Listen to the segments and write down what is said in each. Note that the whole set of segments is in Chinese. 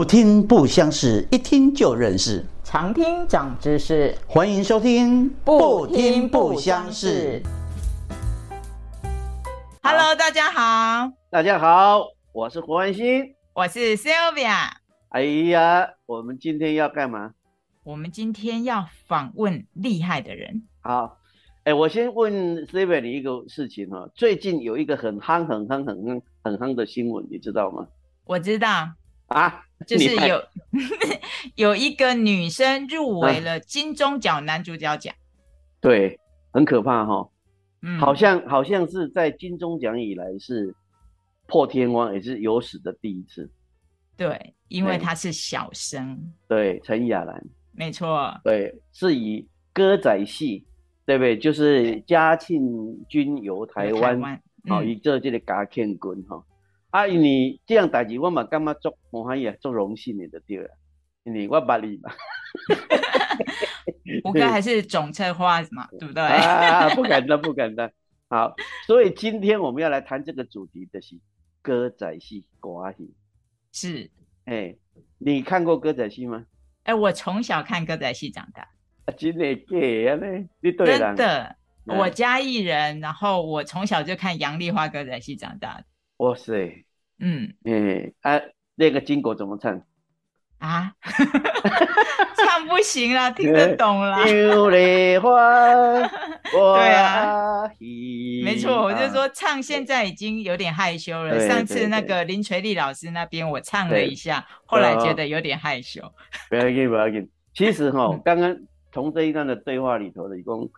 不听不相识，一听就认识。常听长知识，欢迎收听不听不相识。Hello，大家好，大家好，我是胡安心，我是 Sylvia。哎呀，我们今天要干嘛？我们今天要访问厉害的人。好，哎，我先问 Sylvia 你一个事情哈，最近有一个很夯、很夯、很夯、很夯的新闻，你知道吗？我知道啊，就是有 有一个女生入围了金钟奖男主角奖。对，很可怕哈。嗯，好像好像是在金钟奖以来是破天荒，也是有史的第一次。对，因为她是小生。对，陈雅兰。没错。对，是以歌仔戏，对不对？就是嘉庆君游台湾，好，以这这个嘉庆君哈。啊，你这样代志，我嘛感觉做我欢喜，做荣幸你的对了，因为我把你嘛。吴哥还是总策划嘛，对不对？啊，不敢当，不敢当。好，所以今天我们要来谈这个主题的是歌仔戏、歌戏。是，哎，你看过歌仔戏吗？哎，我从小看歌仔戏长大。真的假的？你对真的，我家艺人，然后我从小就看杨丽花歌仔戏长大的。哇塞，嗯，哎，啊，那个金果怎么唱？啊，唱不行了，听得懂了。丢梨花，对啊，没错，我就说唱现在已经有点害羞了。上次那个林垂丽老师那边我唱了一下，后来觉得有点害羞。不要紧，不要紧。其实哈，刚刚从这一段的对话里头的一共。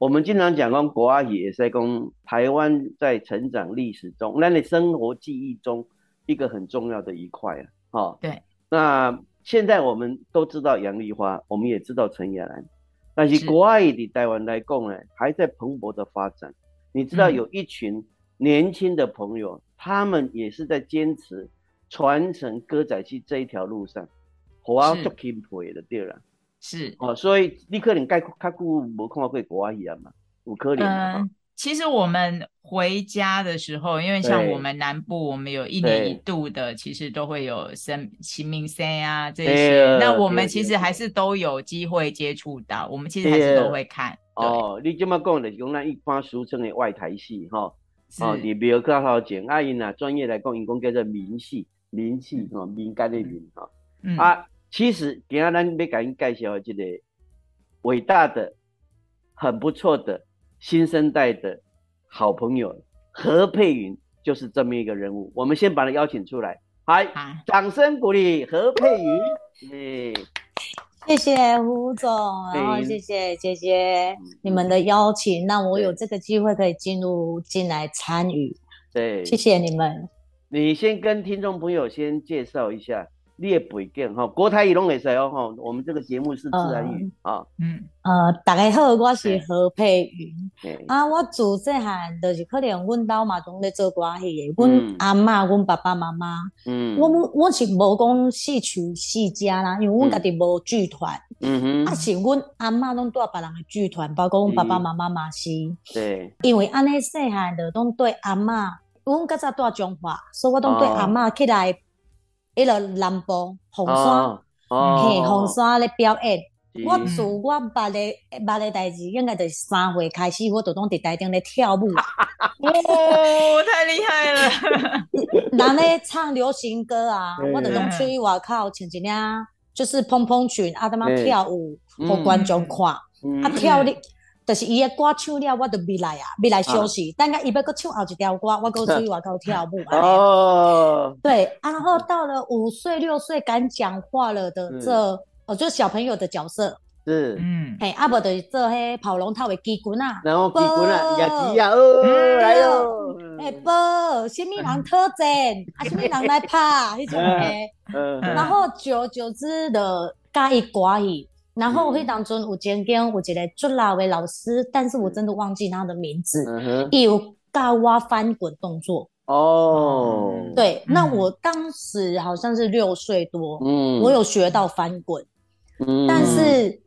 我们经常讲讲国阿也是讲台湾在成长历史中，那你生活记忆中一个很重要的一块啊。哦，对。那现在我们都知道杨丽花，我们也知道陈雅兰，但是国阿的台湾来讲呢，还在蓬勃的发展。你知道有一群年轻的朋友，他们也是在坚持传承歌仔戏这一条路上，我要做钦佩的对了。是哦，所以你可能概较久无看过国外一样嘛，有可能。嗯，其实我们回家的时候，因为像我们南部，我们有一年一度的，其实都会有生清明生啊这些。那我们其实还是都有机会接触到，我们其实还是都会看。哦，你这么讲的是讲咱一般俗称的外台戏哈，哦，你比如较好讲，阿因啊，专业来讲，因讲叫做民戏，民戏哦，民间的民哈，啊。其实，今下咱要给您介绍这个伟大的、很不错的新生代的好朋友何佩云，就是这么一个人物。我们先把他邀请出来，好，掌声鼓励何佩云。哎，谢谢胡总，然后谢谢姐姐你们的邀请，让我有这个机会可以进入进来参与。对，谢谢你们。你先跟听众朋友先介绍一下。列背景哈，国台语拢会使哦吼。我们这个节目是自然语啊。嗯呃，大家好，我是何佩云。啊，我自细汉就是可能阮兜嘛拢咧做歌戏的，阮阿嬷、阮爸爸妈妈。嗯。我我是无讲戏曲世家啦，因为阮家己无剧团。嗯哼。啊，是阮阿嬷拢带别人的剧团，包括阮爸爸妈妈嘛是。对。因为安尼细汉的拢对阿嬷，阮较早带中华，所以我拢对阿嬷起来。迄个南部红山，嘿，红山咧表演。我自我捌咧捌咧代志，应该就是三岁开始，我就拢伫台顶咧跳舞。哦，太厉害了！人咧唱流行歌啊，我就拢出去外口穿一领就是蓬蓬裙，啊，他妈跳舞，互观众看，啊跳咧。就是伊个歌唱了，我就未来啊，未来休息。等下伊要搁唱后一条歌，我搁出去外口跳舞。哦，对，然后到了五岁六岁敢讲话了的这，哦，就是小朋友的角色。是，嗯，嘿，阿伯就是做迄跑龙套的机关啊。然后机关啊，也是啊，哦，来哟。哎，不，什么人特征？啊，什么人来拍？迄种诶。嗯。然后久久之的加一歌戏。然后会当中有间间有一个最老的老师，但是我真的忘记他的名字。有高蛙翻滚动作。哦，对，那我当时好像是六岁多，嗯，我有学到翻滚，嗯，但是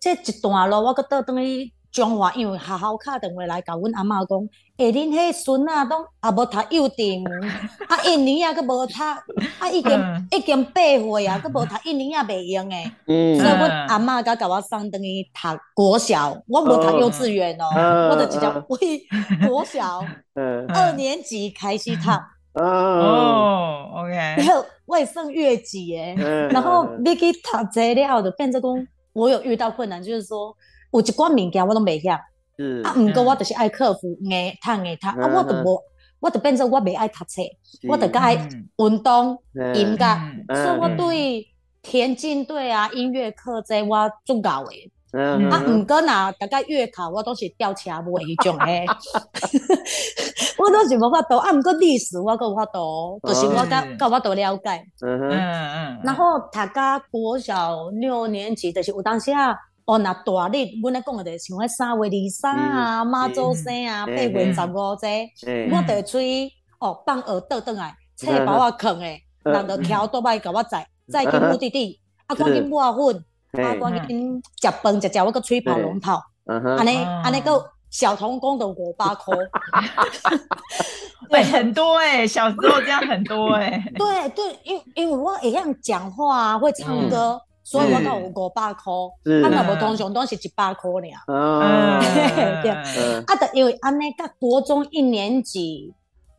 这一段咯，我搁倒等于中华因为学校敲电话来甲阮阿嬷讲，诶，恁迄孙仔拢也无读幼稚园，啊，一年啊佫无读，啊，已经已经八岁啊，佫无读一年也袂用诶。嗯。所以阮阿嬷甲甲我送等于读国小，我无读幼稚园哦，我就直接为国小二年级开始读。哦，OK。然后我算越级诶，然后你去读这了，就变做讲我有遇到困难，就是说。有一寡物件我都未晓，啊，毋过我就是爱克服，硬读硬读，啊，我都无，我就变做我袂爱读册，我就爱运动、音乐，所以我对田径队啊、音乐课这我足够诶。啊，毋过若大概月考我都是吊车尾迄种诶，我都是无法度，啊，毋过历史我够有法度，就是我较够法度了解。嗯嗯，然后读到国小六年级，就是有当时啊。哦，那大日，阮咧讲的，像迄三月二三啊，妈祖生啊，八月十五这，我得出去哦，放学倒转来，册包我藏诶，人着桥倒摆甲我载，载去目的地，啊，赶紧抹粉，啊，赶紧食饭，食食我个吹跑龙套，安尼安尼个小童工的五百块，对，很多诶，小时候这样很多诶，对对，因因为我会样讲话啊，会唱歌。所以我都有五百块，啊，若无通常都是一百块尔。啊，对，啊，就因为安尼，甲国中一年级，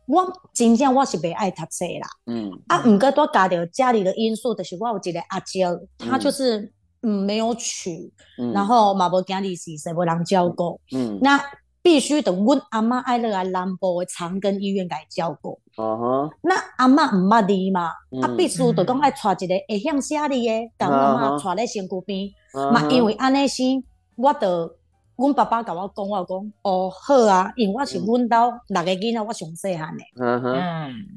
我真正我是袂爱读册啦。嗯，啊，毋过多加着家里的因素，就是我有一个阿姐，她就是嗯没有娶，然后嘛无家里是谁无人照顾。嗯，那。必须等阮阿妈爱落来南部的长庚医院来照顾。那阿妈毋捌字嘛，啊，必须就讲爱带一个会晓写字的，甲阮阿妈带咧身躯边。嘛，因为安尼生，我着阮爸爸甲我讲，我讲哦好啊，因为我是阮兜六个囡仔，我上细汉的。嗯哼，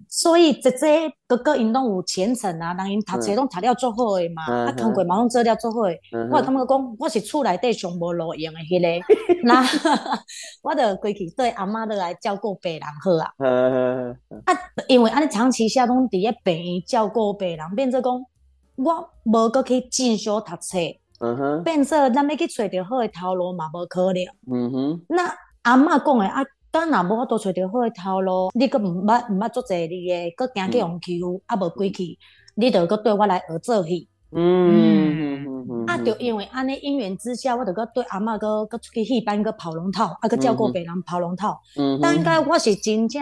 所以姐姐哥哥因拢有前程啊，人因读册拢读了足好诶嘛，啊，通过嘛拢做了足好诶。我感觉讲，我是厝内底上无路用诶迄个，那 我着归去对阿妈落来照顾病人好啊。啊，因为安尼长期下拢伫咧病院照顾病人，变做讲我无搁去进修读册。嗯哼，变说咱要去找着好的头路嘛，无可能。嗯哼，那阿嬷讲诶啊，当然无法度找着好的头路，你阁毋捌毋捌做济你诶，阁惊去用欺负，啊无归去，你着阁对我来学做戏。嗯，啊，就因为安尼因缘之下，我着阁对阿嬷阁阁出去戏班阁跑龙套，啊阁照顾别人跑龙套。嗯，但应该我是真正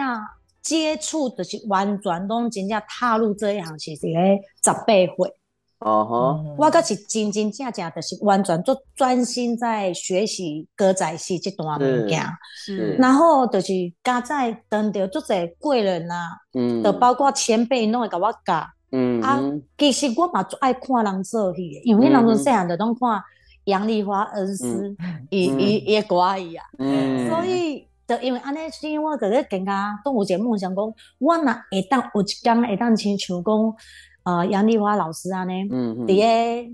接触，就是完全拢真正踏入这一行，是是咧十八岁。哦吼，我个是真真正正的是完全做专心在学习歌仔戏这段物件，是，然后就是加在当着做者贵人啊，嗯，就包括前辈拢会甲我教，嗯，啊，其实我嘛最爱看人做戏，因为那阵细汉就拢看杨丽花恩师，伊伊伊歌伊啊，嗯，所以就因为安尼，所以我就咧更加都有一个梦想讲，我若会当有一天会当亲像讲。呃，杨丽花老师安尼，伫咧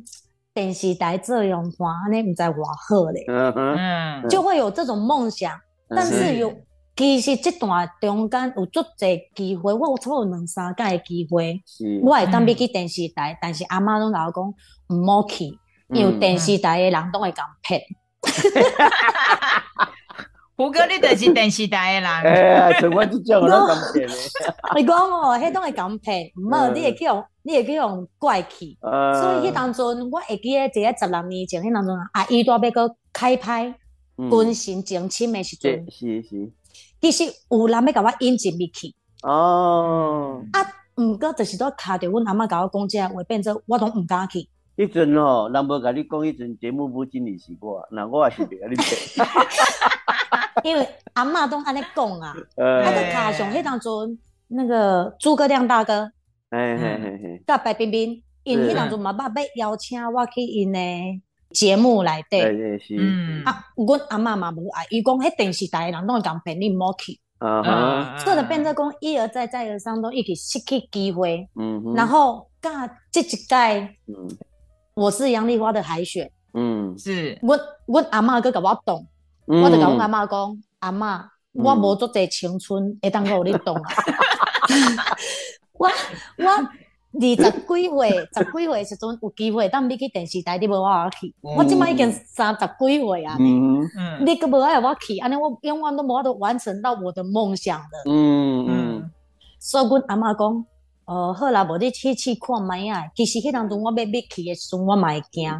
电视台做样看，安尼毋知偌好咧，嗯，就会有这种梦想。但是有，其实这段中间有足侪机会，我有差不多两三届的机会，我会当要去电视台，但是阿妈拢甲我讲毋好去，因为电视台的人都会讲骗。胡哥，你就是电视台的人。哎，像我这种我都敢骗的。你讲哦，迄种会敢骗，唔好，你会去用，你会去用怪气。所以迄当阵，我会记得一个十六年前，迄当阵阿姨都要个开拍军神争亲的时阵。是是。其实有人要甲我引进入去。哦。啊，毋过就是都卡着阮阿妈甲我讲这话，变做我拢毋敢去。迄阵哦，人无甲你讲，迄阵节目部经理是我，那我也是袂甲你骗。因为阿嬷都安尼讲啊，他 在卡上迄当中，那个诸葛亮大哥，哎嘿嘿嘿，甲白冰冰，因迄当中嘛捌要邀请我去因的节目内底，嗯，啊，阮阿嬷嘛无爱，伊讲迄电视台人拢会讲骗你莫去，啊哈，所以就变做讲一而再再而三都一直失去机会，嗯，然后甲这一届，嗯，我是杨丽花的海选，嗯，是，阮阮阿嬷佮甲我动。我就甲阮阿嬷讲，阿嬷，我无足济青春会当互你动啊！我我二十几岁，十几岁时阵有机会，当你去电视台，你无我去。我即摆已经三十几岁啊，你个无爱我去，安尼我永远都无法度完成到我的梦想的。嗯嗯。所以，阮阿妈讲，哦，好啦，无你去去看卖啊。其实迄当中我要要去的时阵，我嘛会惊，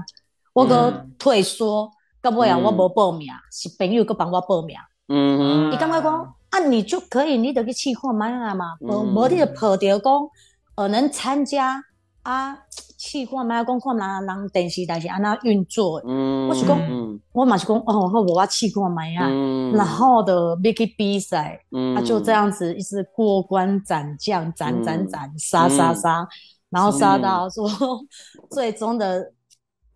我个退缩，到尾啊，我无报名，是朋友个帮我报名。嗯嗯。伊感觉讲，啊，你就可以，你得去试看卖啊嘛，无无你就抱着讲。呃，能参加啊？试看卖讲看人人电视台是安那运作？嗯，我是讲，我嘛是讲，哦，好，我去看卖啊，然后的要去比赛，啊，就这样子一直过关斩将，斩斩斩，杀杀杀，然后杀到说 最终的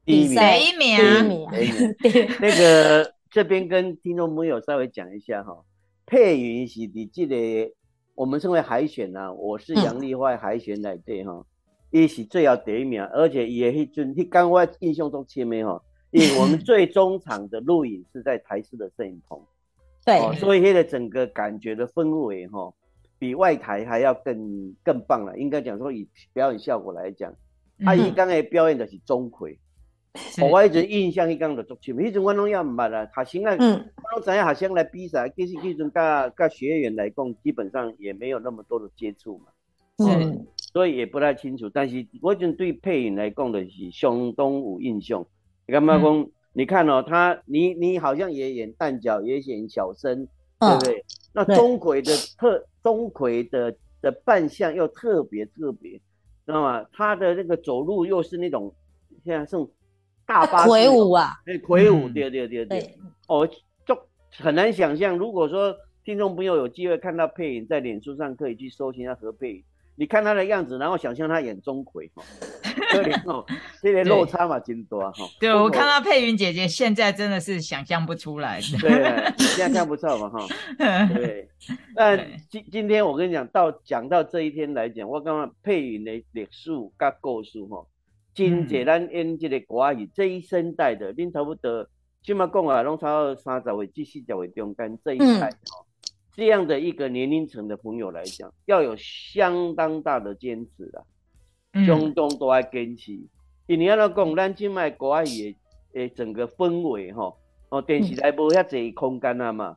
第一名，第一名。对，那个这边跟听众朋友稍微讲一下哈，配云是你记得。我们称为海选呐，我是杨丽花海选来对哈，伊是最要第一名，而且也迄阵，迄刚我印象中前面哈，因为我们最终场的录影是在台式的摄影棚，对，所以现在整个感觉的氛围哈，比外台还要更更棒了。应该讲说以表演效果来讲，阿姨刚才表演的是钟馗。我一直印象一讲的足深，迄阵我拢也毋捌啊。学生啊，我拢知影学生来比赛，其实迄阵甲甲学员来讲，基本上也没有那么多的接触嘛。嗯，所以也不太清楚。但是我阵对配音来讲的是相当有印象。你干嘛讲？你看哦，他你你好像也演旦角，也演小生，对不对？那钟馗的特钟馗的的扮相又特别特别，知道吗？他的那个走路又是那种现在是。大魁梧啊，哎，魁梧，对对对对，哦，就很难想象。如果说听众朋友有机会看到配影，在脸书上可以去搜寻一下何佩影，你看他的样子，然后想象他演钟馗，哈，可怜哦，这个落差嘛，真多哈。对我看到佩云姐姐，现在真的是想象不出来。对，现在看不错嘛，哈。对，那今今天我跟你讲到讲到这一天来讲，我刚刚配云的历史跟故事哈。真济咱演这个歌语，这一生代的，恁差不多，起码讲啊，拢差不多三十位、至四十位中间这一代哦，这样的一个年龄层的朋友来讲，要有相当大的坚持啦，相当多爱坚持。因为安怎讲，咱即卖歌语的诶整个氛围吼，哦，电视台无遐济空间啊嘛，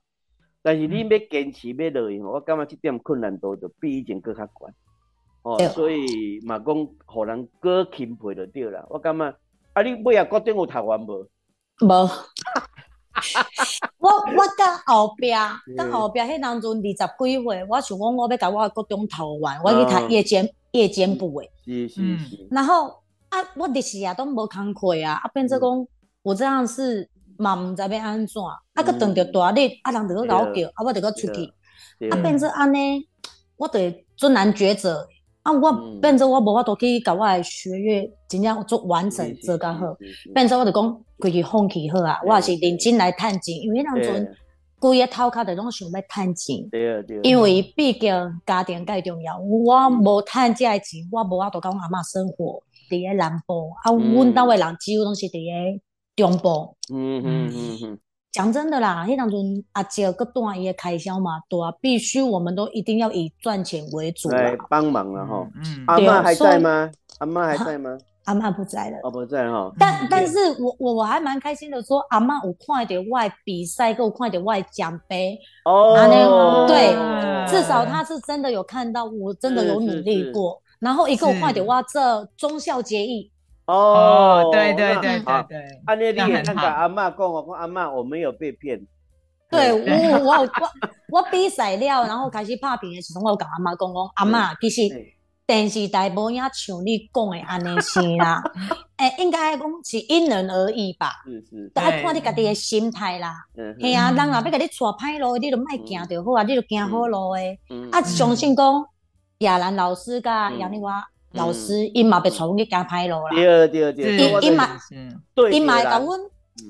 但是你要坚持要落去，我感觉这点困难度就比以前搁较悬。哦，所以嘛讲，互人过钦佩就对啦。我感觉，啊，你尾啊高中有读完无？无。我我到后壁，到后壁迄当中二十几岁，我想讲我要甲我高中读完，我去读夜间夜间部诶。是是是。然后啊，我历史啊都无工课啊，啊变做讲我这样是嘛毋知要安怎，啊个等着大日，啊人着去甲我叫，啊我着去出去，啊变做安尼，我得做难抉择。啊，我变做我无法度去甲我诶学业真正做完整做较好，变做我就讲规去放弃好啊，我也是认真来趁钱，因为迄阵规个头壳着拢想要趁钱，因为毕竟家庭介重要，我无趁这钱，我无法度甲阮阿嬷生活伫个南部，啊，阮兜诶人几乎拢是伫个中部。嗯嗯嗯嗯。讲真的啦，迄当中阿姐个段伊个开销嘛多，必须我们都一定要以赚钱为主来帮忙了哈。嗯，阿妈还在吗？阿妈还在吗？阿妈不在了。哦，不在哈。但但是我我我还蛮开心的，说阿妈有看点外比赛，给我快点外奖杯。哦。对，至少他是真的有看到，我真的有努力过。然后一个我看点哇，这忠孝节义。哦，对对对对对，阿那你那个阿妈讲我讲阿妈，我没有被骗。对我我我我比赛了，然后开始拍片的时候，我跟阿妈讲讲，阿妈其实电视台无影像你讲的安尼是啦，诶，应该讲是因人而异吧。是是，都爱看你家己的心态啦。嗯，系啊，人若要甲你带歹路，你就莫行就好啊，你就行好路诶。啊，相信讲亚兰老师甲杨丽华。老师，伊嘛被带阮去行歹路啦。对对对，伊伊嘛，伊嘛会甲阮，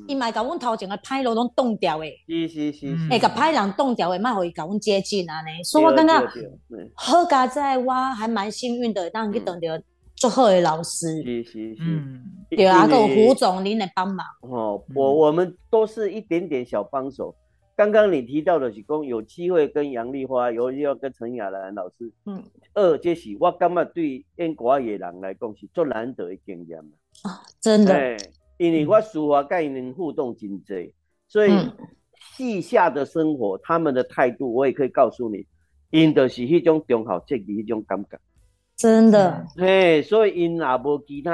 伊嘛会甲阮头前个歹路拢冻掉诶。是是是。会甲歹人冻掉诶，莫互伊甲阮接近安尼。所以我感觉，好佳在，我还蛮幸运的，当去遇到最好的老师。是是是。对啊，还有胡总，您来帮忙。哦，我我们都是一点点小帮手。刚刚你提到的是讲有机会跟杨丽花，有要跟陈雅兰老师，嗯，二这是我感觉对演国语的人来讲是最难得的经验啊，真的，因为我书法跟因互动真多，所以戏下的生活，他们的态度，我也可以告诉你，因的是迄种忠孝节义迄种感觉，真的，嘿，所以因也无其他，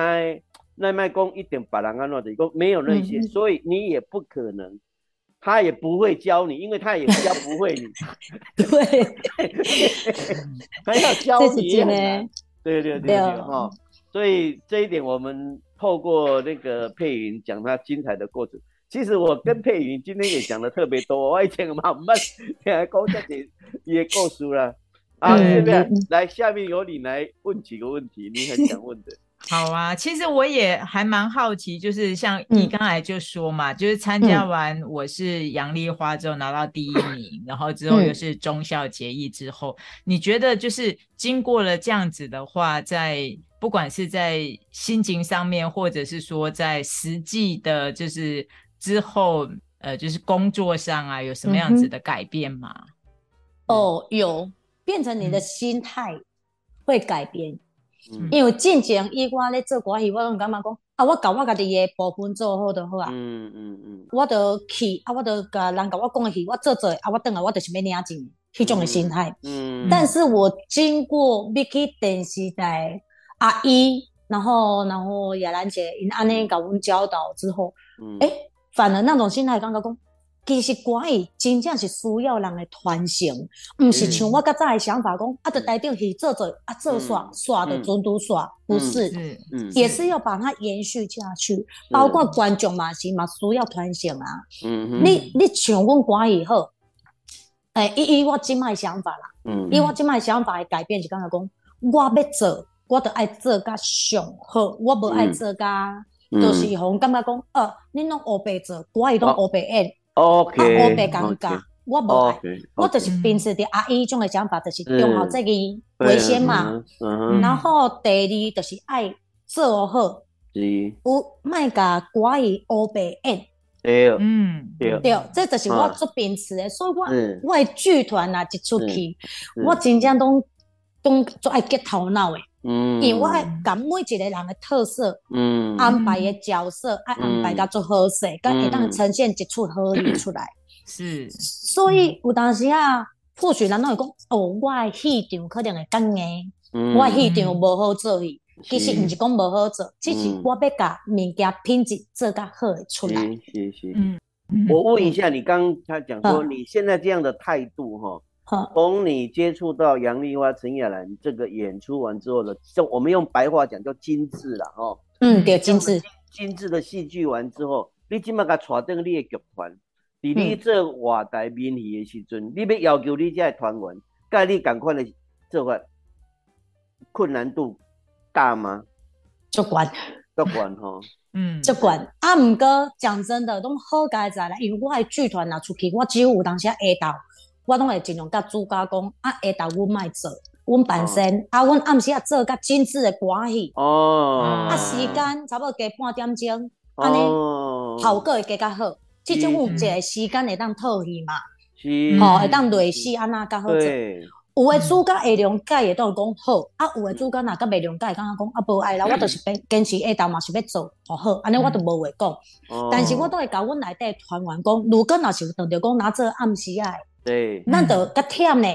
那卖讲一点别人安怎的，讲没有那些，所以你也不可能。他也不会教你，因为他也教不会你。对，还要教你呢。对对对对，哈。所以这一点，我们透过那个佩云讲他精彩的过程。其实我跟佩云今天也讲的特别多，我以前慢慢听讲这些也够熟了。啊，这边来，下面由你来问几个问题，你很想问的。好啊，其实我也还蛮好奇，就是像你刚才就说嘛，就是参加完我是杨丽花之后拿到第一名，然后之后又是忠孝节义之后，你觉得就是经过了这样子的话，在不管是在心情上面，或者是说在实际的，就是之后呃，就是工作上啊，有什么样子的改变吗？哦，有，变成你的心态会改变。因为之前以我咧做歌戏，我拢感觉讲啊，我搞我家己嘅部分做好就好啊。嗯嗯嗯。我就去啊，我就甲人甲我讲嘅戏，我做做啊，我等下我就是要领钱，迄种嘅心态。嗯。但是我经过 Vicky 电视台阿姨，然后然后亚兰姐因安尼甲阮教导之后，哎，反而那种心态感觉讲。其实歌艺真正是需要人的传承，唔是像我较早的想法讲，啊，就台顶去做做啊，做耍耍的准都耍，不是，也是要把它延续下去。包括观众嘛是嘛需要传承啊。嗯你你像阮歌艺好，诶，以以我即卖想法啦，嗯，以我即卖想法的改变是感觉讲，我要做，我得爱做甲上好，我无爱做甲，就是互感觉讲，呃，你拢乌白做，歌艺拢乌白演。O K，我袂尴尬，我无爱，我就是平时的阿姨种的想法，就是用好这个为先嘛。然后第二就是爱做好，有卖甲寡伊乌白演。对，嗯，对，这就是我做平时的，所以我我的剧团啊一出去，我真正都都做爱 get 头脑的。嗯，因为我爱把每一个人的特色，嗯，安排的角色爱安排到做好势，甲会当呈现一出好戏出来。是，所以有当时啊，或许人都会讲，哦，我的戏场可能会干硬，我的戏场无好做戏。其实毋是讲无好做，只是我要甲物件品质做较好出来。是是，嗯，我问一下，你刚他讲说你现在这样的态度，哈。从你接触到杨丽花、陈雅兰这个演出完之后的，就我们用白话讲叫精致了哦。嗯，对，精致。精致的戏剧完之后，你即马甲带动你的剧团，伫你做话台面戏的时阵，你要要求你这团员，甲你赶快的做法，困难度大吗？足管，足管哈。嗯，足管。啊，毋过讲真的，拢好佳在啦，因为我的剧团拿出去，我只有有当时下到。我拢会尽量甲主家讲，啊，下昼阮卖做，阮本身啊，阮暗时啊做甲精致的关系，哦，啊，时间差不多加半点钟，安尼效果会加较好。即种有一个时间会当套戏嘛，是，吼会当累死安那较好做。有诶主角会谅解会当讲好，啊，有诶主角若甲袂谅解，刚刚讲啊无爱啦，我就是坚坚持下昼嘛是要做，吼好，安尼我都无话讲。但是我都会甲阮内底团员讲，如果若是有当着讲拿做暗时啊。对，咱就较忝呢，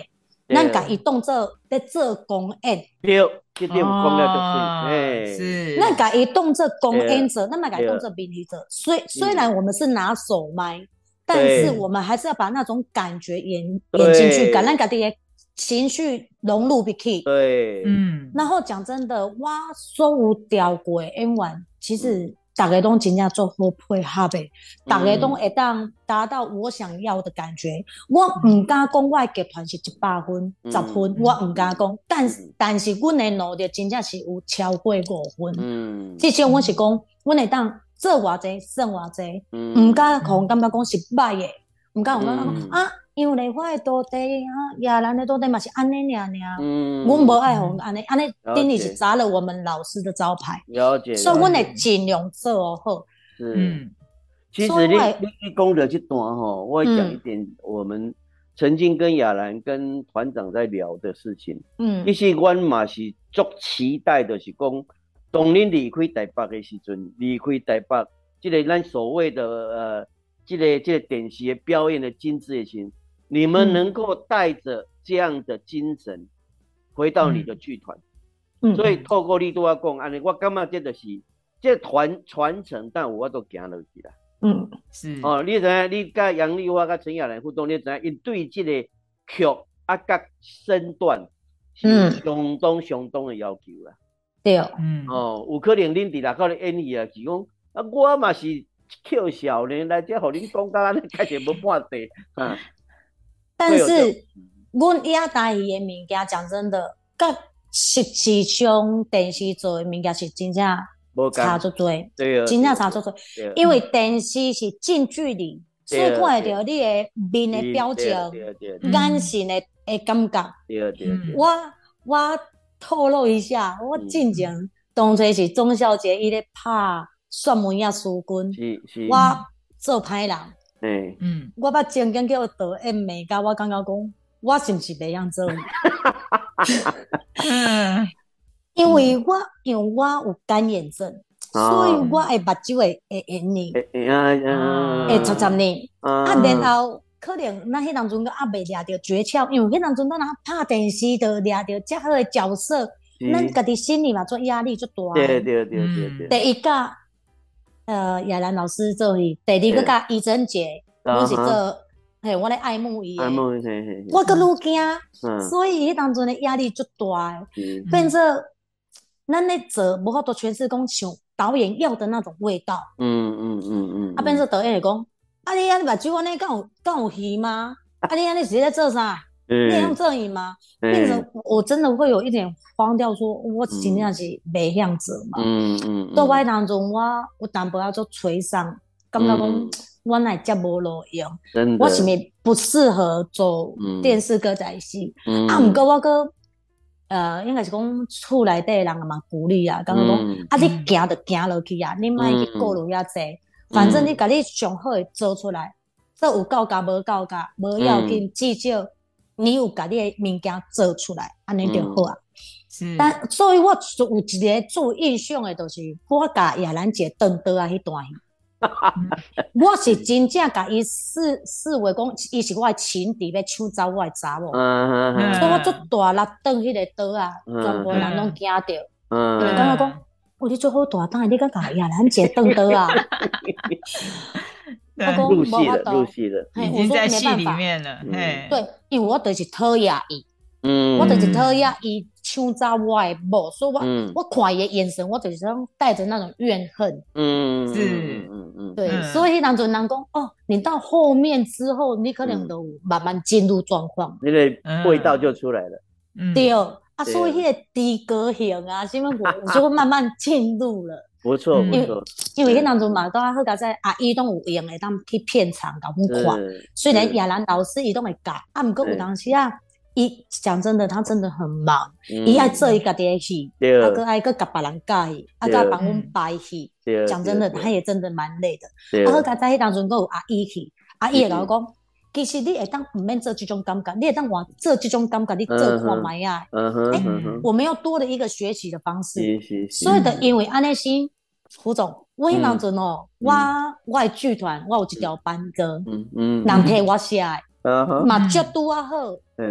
咱甲伊当做咧做公演，对，这点讲了就是，哎，是，咱甲伊当做公演者，那么甲伊当做宾礼者。虽虽然我们是拿手麦，但是我们还是要把那种感觉演演进去，感染家己的情绪融入进去。对，嗯。然后讲真的，我所有调过其实。大家都真正做好配合的，大家都会当达到我想要的感觉。我唔敢讲我集团是一百分、十分，我唔敢讲。但是，但是，阮的努力真正是有超过五分。嗯，至少我是讲，阮会当做偌济，算偌济，唔敢讲感觉讲是歹的，唔敢讲啊。因为我的土地啊，亚兰的土地嘛是安尼尔尔，嗯，我无爱红安尼，安尼等于是砸了我们老师的招牌。了解。所以，我得尽量做好。嗯，其实你你你讲的这段哈，我讲一点，我们曾经跟亚兰跟团长在聊的事情。嗯，一些阮嘛是足期待的是讲，当恁离开台北的时阵，离开台北，这个咱所谓的呃，这个这个电视的表演的精致的心，你们能够带着这样的精神回到你的剧团。嗯，所以透过你都要讲，安尼我感觉这就是这传传承，但我都行落去了。嗯，是哦，你知影，你甲杨丽花、甲陈亚兰互动，你知影，因对这个曲啊、甲身段是相当相当的要求啦。对，嗯，哦，有可能恁伫内口咧演戏啊，是讲啊，我嘛是跳小呢，来这互恁讲到安尼，开始无半地啊。但是，阮亚台语的物件，讲真的，甲实际上电视做的物件是真正。差足多，真正差足多，因为电视是近距离，所以看会到你的面的表情、眼神的的感觉。我我透露一下，我进前当初是钟小姐伊咧拍算门呀书军，我做歹人。嗯嗯，我把正经叫导演美甲，我感觉讲，我是毋是袂样做？因为我因为我有干眼症，所以我诶目睭会会炎呢，会擦擦呢。啊，然后可能那迄当中个还未抓着诀窍，因为迄当中咱若拍电视都抓着遮好诶角色，咱家己心里嘛做压力就大。对对对对对。第一个，呃，亚兰老师做伊，第二个甲怡珍姐，我是做，嘿，我咧爱慕伊。爱慕嘿嘿。我个愈惊，所以迄当中的压力就大，变做。咱咧做无法度诠释讲像导演要的那种味道。嗯嗯嗯嗯。啊，变成导演会讲，啊你啊你目睭安尼敢有敢有戏吗？啊你啊你是在做啥？你用正义吗？变成我真的会有一点慌掉，说我真正是袂向做嘛。嗯嗯。在外当中，我我淡薄要做吹上，感觉讲我乃接无路用。真我是咪不适合做电视歌仔戏。嗯。啊，毋过我个。呃，应该是讲厝内底人嘛鼓励啊，感觉讲啊，你行就行落去啊，你莫去顾虑遐济，反正你家你上好诶做出来，这有够格无够格，无要紧，至少你有家你诶物件做出来，安尼就好啊。但所以我有一个做印象诶，就是我甲亚兰姐登岛啊迄段。我是真正甲伊视视为讲，伊是我情敌要抢走我查某，所以我做大力登迄个岛啊，全部人拢惊着。嗯，感觉讲，我你做好大胆，你敢甲亚兰姐登岛啊？入戏了，入戏了，已经在戏里面了。对，因为我就是讨厌伊，嗯，我就是讨厌伊。抢走我的某，所以我我看伊的眼神，我就是想带着那种怨恨。嗯，是，嗯嗯，对，所以当阵人讲哦，你到后面之后，你可能都慢慢进入状况，那个味道就出来了。对啊，所以迄个低格型啊，什么我就会慢慢进入了。不错，不错，因为迄当中嘛，都好加在阿姨都有用的，当去片场搞阮看。虽然亚兰老师伊都会教，啊，毋过有当时啊。伊讲真的，他真的很忙，伊爱做伊家己的戏，啊个爱个甲别人教戏，啊个帮阮拍戏。讲真的，他也真的蛮累的。啊个在迄当中，佫有阿姨去，阿姨会甲我讲，其实你会当毋免做这种感觉，你会当换做这种感觉，你做看卖啊。哎，我们要多了一个学习的方式。所以的，因为安尼是胡总，我迄当阵哦，我我的剧团，我有一条班歌，人替我写。嘛，足拄啊好，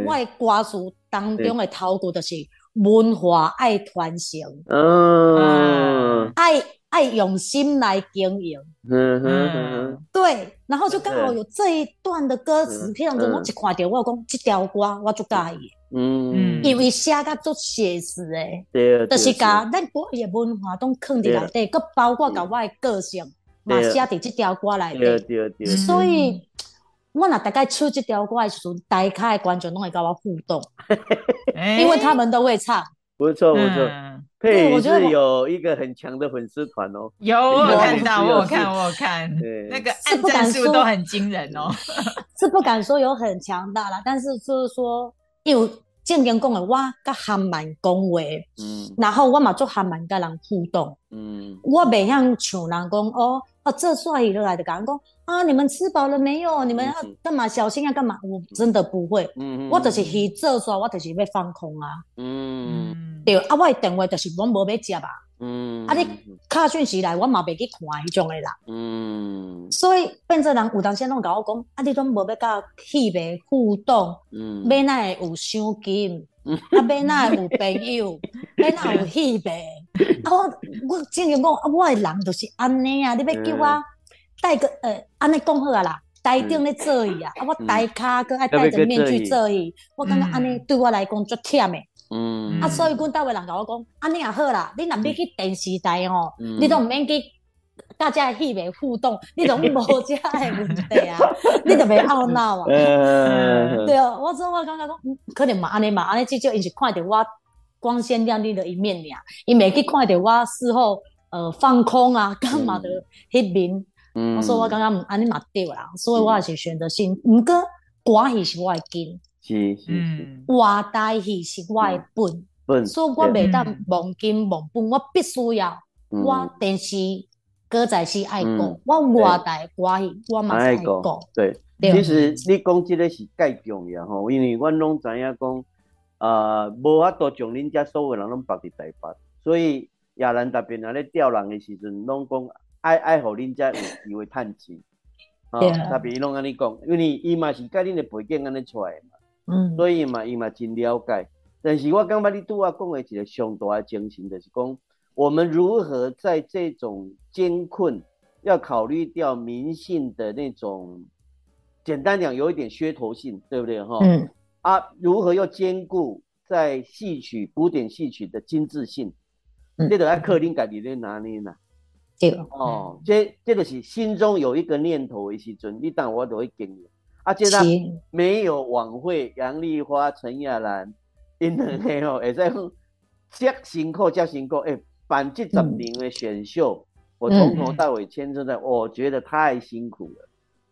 我诶歌词当中诶头句就是文化爱传承，嗯，爱爱用心来经营，嗯哼，对，然后就刚好有这一段的歌词，譬如说我一看到我讲这条歌，我就介意，嗯，因为写甲足写实诶，对，就是甲咱国语文化都藏伫内底，佮包括甲我诶个性嘛写伫这条歌内底，所以。我那大概唱这条歌的时候，台下的观众拢会跟我互动，因为他们都会唱。不错不错，佩宇是有一个很强的粉丝团哦。有我看到，我看我看，那个按赞数都很惊人哦。是不敢说有很强大啦，但是就是说，有见人讲的，我甲还蛮恭维，嗯，然后我嘛做还蛮跟人互动，嗯，我袂像像人讲哦。啊，这帅一来的讲讲啊，你们吃饱了没有？你们要干嘛？小心要干嘛？我真的不会，嗯我就是去做耍，我就是要放空啊，嗯，对，啊，我的电话就是我无要接啊，嗯，啊，你卡讯息来，我嘛袂去看迄种诶啦，嗯，所以变做人有当时拢甲我讲，啊，你拢无要甲戏迷互动，嗯，要哪会有奖金？啊，要哪会有朋友？要哪有戏迷？啊，我我正经讲，啊，我诶人就是安尼啊，你要叫我戴个呃，安尼讲好啊啦，台顶咧做伊啊，啊，我台骹搁爱戴着面具做伊，我感觉安尼对我来讲足忝诶。嗯，啊，所以阮单位人甲我讲，安尼也好啦，你若要去电视台吼，你都毋免去大家戏迷互动，你都无遮诶问题啊，你就袂懊恼啊。对啊，我说我感觉讲，可能嘛安尼嘛安尼，至少伊是看着我。光鲜亮丽的一面俩，伊未去看着我事后呃放空啊干嘛的迄面，嗯，所以我刚刚安尼嘛对啦，所以我也是选择性，毋过歌戏是我的根，是是，话代戏是我的本，本，所以我袂当忘根忘本，我必须要我电视歌仔戏爱讲，我话台歌戏我嘛爱讲，对，其实你讲即个是介重要吼，因为阮拢知影讲。呃，无法度将恁遮所有人拢绑伫台北，所以亚兰特别啊咧调人的时阵，拢讲爱爱互恁遮有机会趁钱，啊，特别伊拢安尼讲，因为伊嘛是甲恁的背景安尼出来嘛，嗯，所以嘛伊嘛真了解。但是我感觉你拄啊讲的一个上大的精神，就是讲我们如何在这种艰困，要考虑掉民性的那种，简单讲有一点噱头性，对不对哈？嗯。啊，如何要兼顾在戏曲古典戏曲的精致性？这个要克林家己咧拿捏呐。对哦，这这个是心中有一个念头的时阵，你当我都会给你。啊，这他没有晚会，杨丽花、陈亚兰，因两个哦，会在加辛苦加辛苦，哎，办这十年的选秀，我从头到尾牵扯在，我觉得太辛苦了，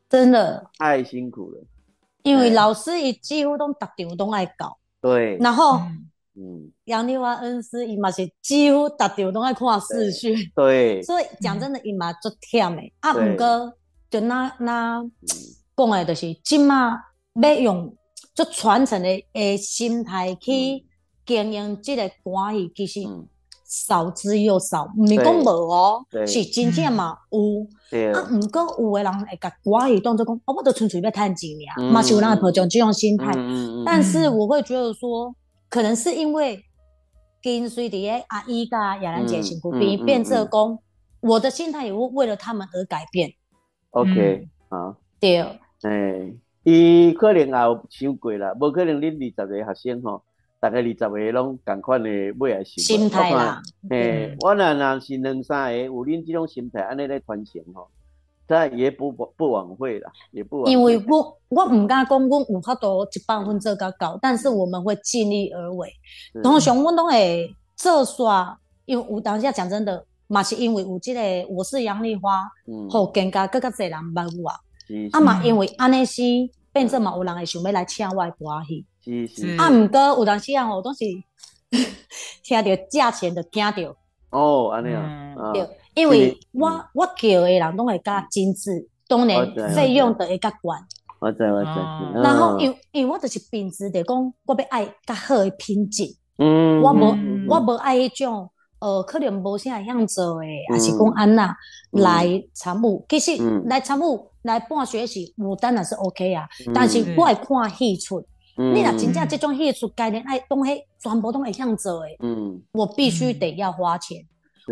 真的。太辛苦了。因为老师伊几乎都逐场都爱搞，对，然后，嗯，杨丽花恩师伊嘛是几乎逐场都爱看视讯，对，所以讲真的伊嘛足忝的，啊，毋过就那那讲的就是即嘛要用足传承的诶心态去经营这个关系，其实。少之又少，毋是讲无哦，是真正嘛有。啊，毋过有诶人会甲关系当做讲，哦，我都纯粹要趁钱尔，嘛是有人会抱着这种心态。但是我会觉得说，可能是因为跟随伫诶阿姨甲亚兰姐辛苦，变变做讲，我的心态也会为了他们而改变。OK，好。对。诶，伊可能也有想过啦，无可能恁二十个学生吼。大概二十个拢共款的买来收，心态啦。嘿，我若若是两三个有恁即种心态，安尼咧传承吼，再也不不枉费啦，也不。因为我我唔敢讲，阮有法度一百分做较高，但是我们会尽力而为。通常阮拢会做煞，因为有当下讲真的，嘛是因为有这个我是杨丽花，好更加更加侪人捌我。啊嘛，因为安尼是变做嘛，有人会想要来请我歌戏。是是，啊，毋过有当时啊，我都是听着价钱就惊着。哦，安尼啊，对，因为我我叫的人拢会加精致，当然费用都会较悬。我知我知。然后因因为我就是秉持着讲，我要爱较好的品质。嗯。我无我无爱迄种，呃，可能无啥会晓做诶，还是讲安那来参悟。其实来参悟来半学习，我当然是 OK 啊。但是我会看戏出。你若真正这种戏出概念爱东西全部都会向做诶，嗯，我必须得要花钱。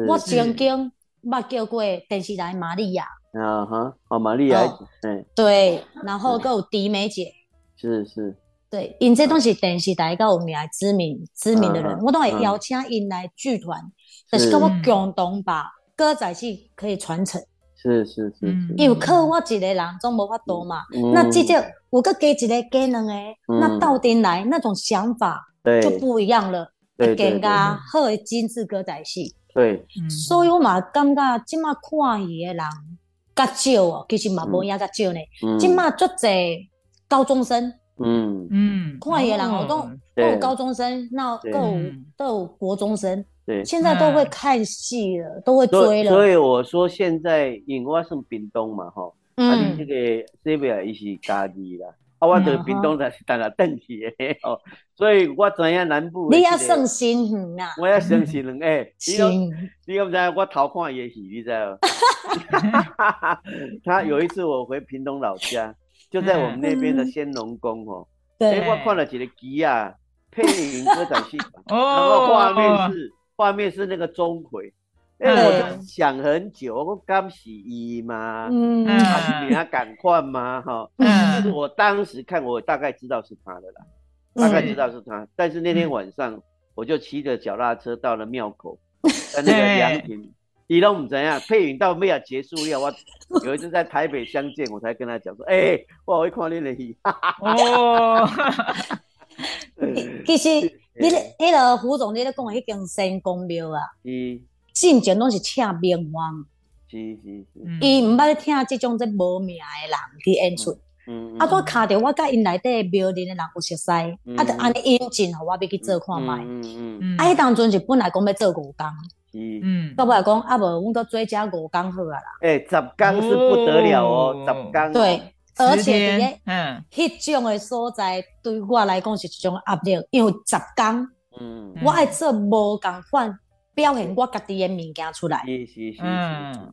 我曾经捌叫过电视台玛利亚，啊哈，哦玛利亚，嗯，对，然后还有迪美姐，是是，对，因这东西电视台有名知名知名的人，我都会邀请因来剧团，但是跟我共同把歌仔戏可以传承。是是是，因为靠我一个人总无法度嘛，那至少我个加一个加两个，那到底来那种想法就不一样了，更加好的精致歌仔戏。对，所以我嘛感觉即马看戏的人较少哦，其实嘛无影较少呢。即马足侪高中生。嗯。嗯，看野人，我都都有高中生，那都有都有国中生，对，现在都会看戏了，都会追了。所以我说现在因为我是屏东嘛，哈，嗯，这个这边也是家己啦。啊，我在屏东才是当了邓去的 哦，所以我知影南部。你要省心远啊！我要省心远诶，你你又不知我偷看也戏，你知道？他有一次我回屏东老家，就在我们那边的仙农宫哦。对。我看了几个鸡啊，配音歌仔戏，然后画面是画面是那个钟馗。哎，我就想很久，我刚洗衣嘛？嗯，还是你他赶快吗？哈，就是我当时看，我大概知道是他的啦，大概知道是他。但是那天晚上，我就骑着脚踏车到了庙口，在那个凉亭，你都唔怎样，配影到没有结束了，我 有一次在台北相见，我才跟他讲说，哎，我会看你的戏。哦，其实你迄个胡总，你咧讲迄间神公庙啊？嗯。进前拢是请名王，是是是，伊毋捌听即种即无名诶人去演出。嗯啊，我卡着我甲因内底庙里的人有熟悉，啊，就安尼引进，互我要去做看卖。嗯嗯啊，迄当阵是本来讲要做五工，嗯，到尾来讲啊无，阮搁做加五工好啊啦。诶，十工是不得了哦，十工。对，而且嗯，迄种诶所在对我来讲是一种压力，因为十工，嗯，我爱做无共款。表现我家己诶物件出来，是是是，嗯。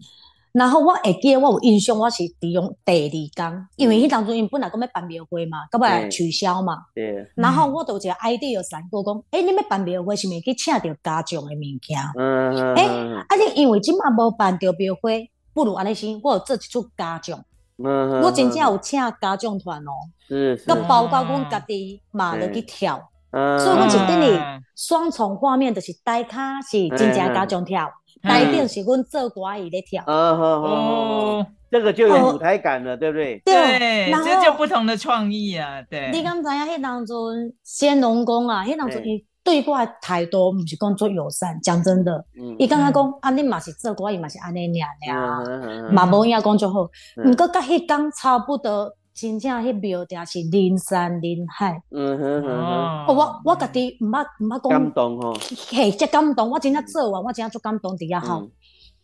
然后我会记得我有印象，我是利用第二工，因为迄当中因本来讲要办庙会嘛，到尾取消嘛。对。然后我就一个 idea 闪过讲，诶，你要办庙会是毋是去请着家长的物件？嗯嗯。诶，啊，你因为即马无办着庙会，不如安尼先，我有做一出家长。嗯我真正有请家长团哦。是是。佮包括阮家己嘛，落去跳。所以，我就等于双重画面，就是台卡是真正家长跳，台顶是阮做歌伊咧跳。哦，这个就有舞台感了，对不对？对，这就不同的创意啊。对。你敢知影迄当中仙农工啊，迄当中伊对我态度毋是讲做友善，讲真的，伊刚刚讲啊，你嘛是做歌，伊嘛是安尼念俩，嘛无影讲就好。毋过甲迄讲差不多。真正迄庙埕是人山人海，嗯哼哼，我我家己毋捌毋捌讲感动吼，嘿，真感动，我真正做完，我真正足感动伫遐吼，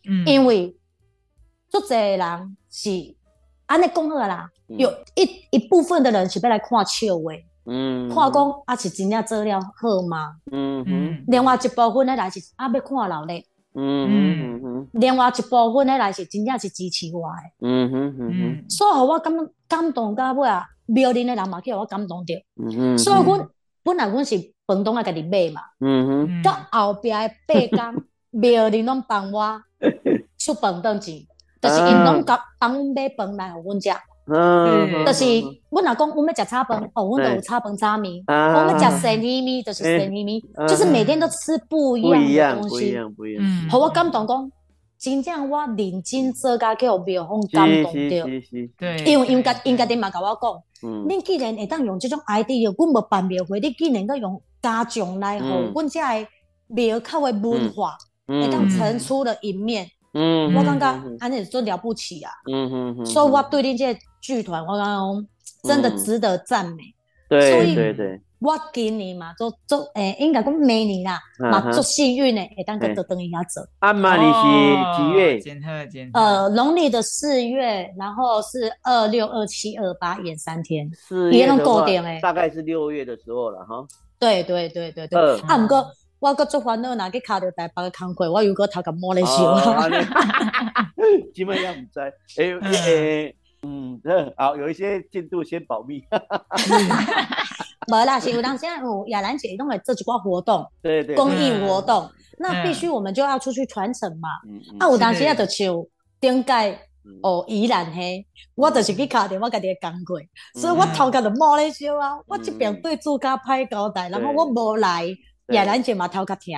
嗯，因为足侪人是安尼讲好啦，有一一部分的人是要来看笑话，嗯，看讲啊是真正做了好吗？嗯哼，另外一部分的来是啊要看老咧。嗯哼，另外一部分的来是真正是支持我的，嗯哼哼，所以我感感动到尾啊，庙里的人嘛叫我感动着，嗯哼，所以阮本来阮是房东啊家己买嘛，嗯哼，到后壁的八工 庙里拢帮我出饭顿钱，就是因拢甲帮阮买饭来互阮食。嗯，就是阮老公，阮要食炒饭，哦，阮都有炒饭炒面；我们食生鱼面，就是生鱼面，就是每天都吃不一样的东西。不一样，不一样，嗯，好，我感动讲，真正我认真做家叫庙方感动着。对，因为应该应该点嘛，甲我讲，恁既然会当用这种 idea，阮无办庙会，你既然阁用家长来吼，阮遮个庙口的文化会当呈出了一面。嗯，我感觉安尼做了不起啊！嗯嗯嗯，所以我对恁这剧团，我感觉真的值得赞美。对对对，我今年嘛，做做诶，应该讲明年啦，嘛做幸运诶，会当个得等一下走。阿妈，你是几月？呃，农历的四月，然后是二六、二七、二八演三天，四月的话，大概是六月的时候了哈。对对对对对，啊，唔过。我搁做烦恼，哪去卡到台北的工会，我又搁头壳摸咧笑。基本上唔知，诶诶，嗯，好，有一些进度先保密。无啦，是有当时有亚兰姐拢会做一寡活动，对对，公益活动，那必须我们就要出去传承嘛。啊，有当时啊，就像顶届哦，宜兰嘿，我就是去卡到我家己的工会，所以我头壳就摸咧笑啊。我这边对主家拍交代，然后我无来。亚兰姐嘛，头壳疼，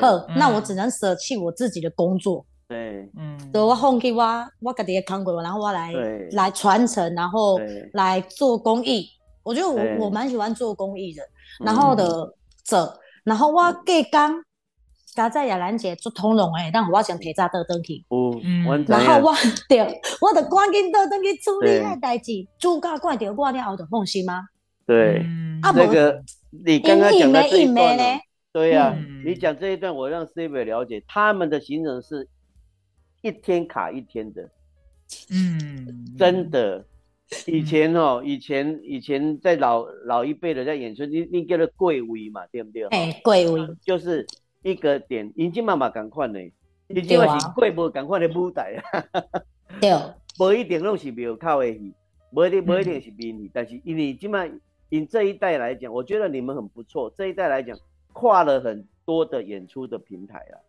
好，那我只能舍弃我自己的工作。对，嗯，所以我放弃我我家己的工作，然后我来来传承，然后来做公益。我觉得我我蛮喜欢做公益的，然后的做，然后我隔工加在亚兰姐做通融诶，但我想提早倒登去。嗯，然后我对，我得赶紧倒登去处理遐代志，主家管着我了后就放心吗？对，那个你刚刚讲的这一段，对呀，你讲这一段，我让 C 位了解，他们的行程是一天卡一天的，嗯，真的。以前哦，以前以前在老老一辈的在演出，你你叫做贵位嘛，对不对？哎，贵位就是一个点，已经慢慢赶快呢，你即话是贵无赶快的舞台啊，对，无一定拢是庙口的戏，无一定无一定是面戏，但是因为即卖以这一代来讲，我觉得你们很不错，这一代来讲跨了很多的演出的平台了，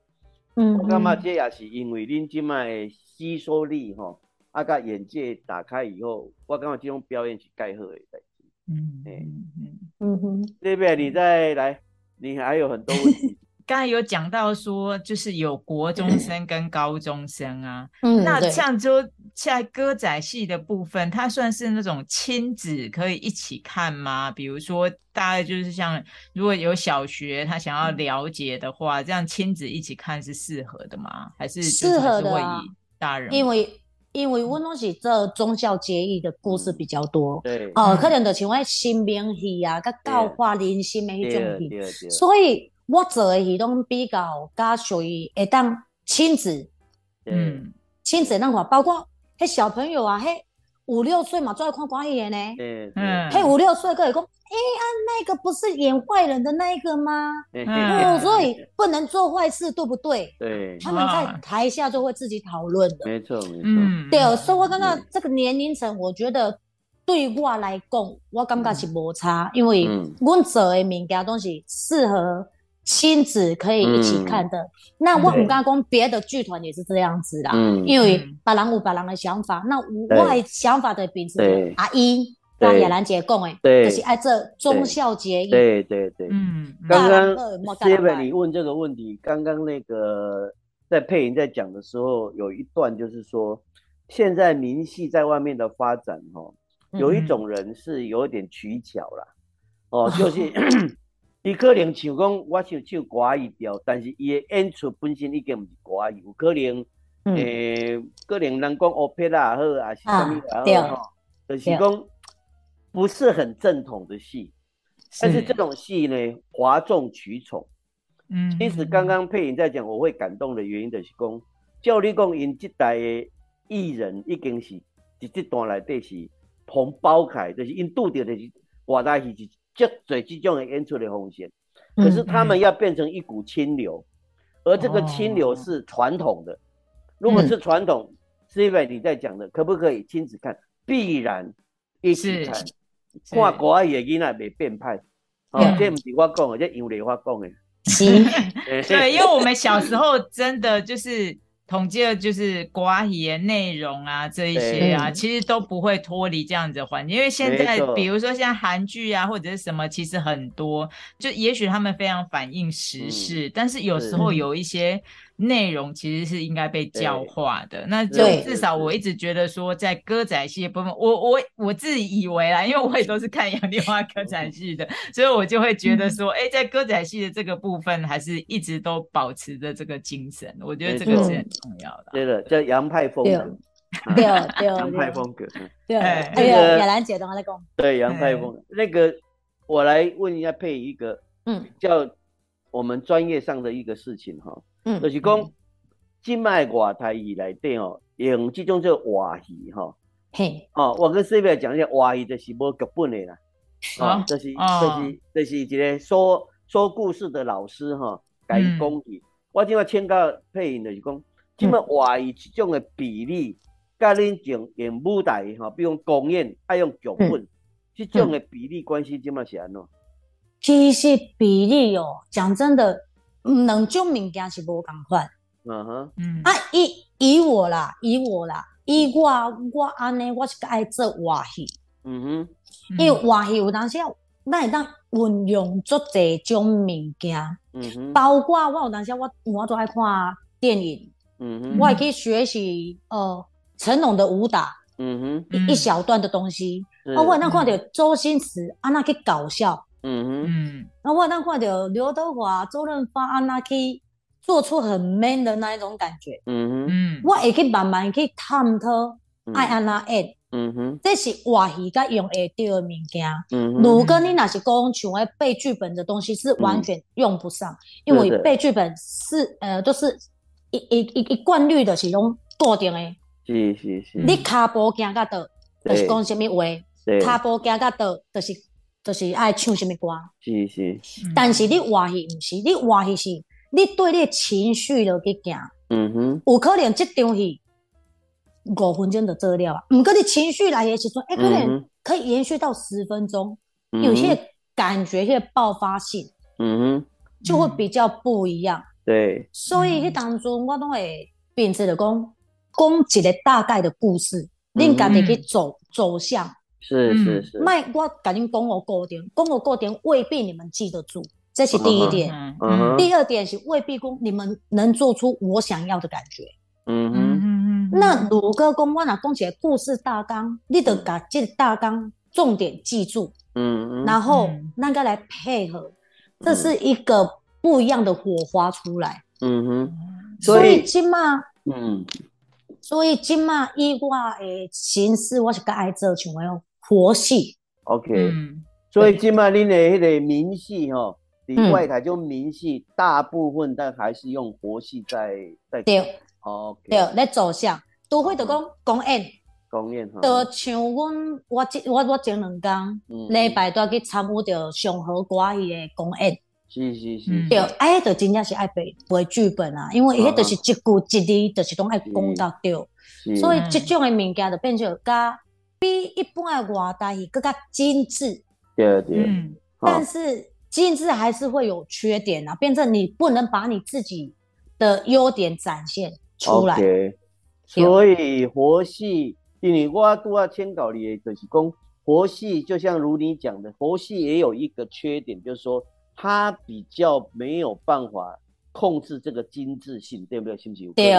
嗯，我感觉这也是因为恁即卖吸收力吼。啊，个眼界打开以后，我感觉这种表演是盖好的代志。嗯嗯嗯嗯哼，这边你再来，你还有很多问题。刚才有讲到说，就是有国中生跟高中生啊。嗯，那像就在歌仔戏的部分，它算是那种亲子可以一起看吗？比如说，大概就是像如果有小学他想要了解的话，这样亲子一起看是适合的吗？还是适合的啊？大人因为。因为阮拢是做宗教节义的故事比较多，对，哦，可能就像我新兵戏啊，甲教化人心的迄种戏，所以我做的戏拢比较加属于会当亲子，嗯，亲子那块，包括迄小朋友啊，迄五六岁嘛，最爱看关戏呢，嗯，迄五六岁个会讲。哎啊，那个不是演坏人的那一个吗？哦，所以不能做坏事，对不对？对，他们在台下就会自己讨论的。没错，没错。嗯，对，所以我刚刚这个年龄层，我觉得对我来讲，我感觉是摩擦，因为我做的物件东西适合亲子可以一起看的。那我刚刚讲别的剧团也是这样子啦，因为别人有别人的想法，那我想法的秉持阿姨。跟亚兰姐讲诶，就是爱这忠孝节义。对对对，嗯。刚刚 Steven 你问这个问题，刚刚那个在配音在讲的时候，有一段就是说，现在民戏在外面的发展，哈，有一种人是有点取巧啦，哦，就是 伊可能想讲我想唱歌一调，但是伊的演出本身已经唔是歌有可能诶，可能人讲 opera 好，啊是什么也好，哈，就是讲。不是很正统的戏，但是这种戏呢，哗众取宠。嗯，其实刚刚配音在讲，我会感动的原因就是讲，教你讲，因这代的艺人已经是伫这段来底是同包开，就是因拄着的是话台戏是这最这种的演出的风险。可是他们要变成一股清流，而这个清流是传统的。如果是传统，是因为你在讲的，可不可以亲子看？必然一起看。看国外的囡仔袂变态，哦，这不是我讲的，这杨丽花讲的。对，因为我们小时候真的就是统计的，就是国语的内容啊，这一些啊，其实都不会脱离这样子的环境。因为现在，比如说像韩剧啊，或者是什么，其实很多，就也许他们非常反映时事，但是有时候有一些。内容其实是应该被教化的，那就至少我一直觉得说，在歌仔戏部分，我我我自己以为啦，因为我也都是看杨丽花歌仔戏的，所以我就会觉得说，哎，在歌仔戏的这个部分，还是一直都保持着这个精神，我觉得这个是很重要的。对的，叫洋派风格，对对，洋派风格，对。那个亚兰姐的话在讲，对洋派风那个，我来问一下配一个，嗯，叫我们专业上的一个事情哈。嗯，就是讲，今卖外台语来底哦，用这种叫话戏哈。嘿，哦，我跟四位讲一下，话戏就是无剧本的啦。哦，就是，就是，就是一个说说故事的老师哈，改讲戏。我今麦请教配音就是讲，今麦话戏这种的比例，甲恁用用舞台哈，比如讲公演爱用剧本，这种的比例关系今麦是安怎？其实比例哦，讲真的。两种物件是无共款，嗯哼，嗯。啊，以以我啦，以我啦，以我我安尼，我是爱做话戏，嗯哼，因为话戏有当时咱会当运用足侪种物件，嗯哼，包括我有当时我我都爱看电影，嗯哼，我也可以学习呃成龙的武打，嗯哼，一小段的东西，啊，我那看到周星驰啊那去搞笑。嗯哼，那我当看到刘德华、周润发安，那去做出很 man 的那一种感觉。嗯哼，我也可以慢慢去探讨爱安那演。嗯哼，这是话戏甲用会到的物件。嗯如果你若是讲像诶背剧本的东西，是完全用不上，因为背剧本是呃就是一一一一贯律的是拢固定诶。是是是。你骹步行到倒，就是讲什么话；骹步行到倒，就是就是爱唱什么歌。是是。但是你话戏毋是，你话戏是，你对你情绪落去行。嗯哼。有可能即场戏。五分钟就做了啊，唔，过你情绪来的时阵，哎，可能可以延续到十分钟，有些感觉，些爆发性，嗯哼，就会比较不一样。对，所以迄当中我都会秉持的讲，讲一个大概的故事，恁家己去走走向。是是是。卖我赶紧讲我过点，讲我过点未必你们记得住，这是第一点。嗯第二点是未必讲你们能做出我想要的感觉。嗯哼。那如果讲我若讲起来故事大纲，你得把这大纲重点记住，嗯，然后那个来配合，这是一个不一样的火花出来，嗯哼。所以今嘛，嗯，所以今嘛以我的形式，我是个爱做像样活戏，OK。所以今嘛恁的迄个明戏吼，里外台就明戏大部分，但还是用活戏在在。对。对，咧走向都会得讲公演，公演哈，就像阮我我我前两工礼拜都去参与着上好歌戏的公演，是是是，对，哎，就真正是爱背背剧本啊，因为迄就是一句一字，就是拢爱讲到对，所以这种的物件就变成加比一般的话台戏更加精致，对对，但是精致还是会有缺点啊，变成你不能把你自己的优点展现。出来，所以活戏，因为我都要签稿里，就是讲活戏，就像如你讲的，活戏也有一个缺点，就是说它比较没有办法控制这个精致性，对不对？是不信？对，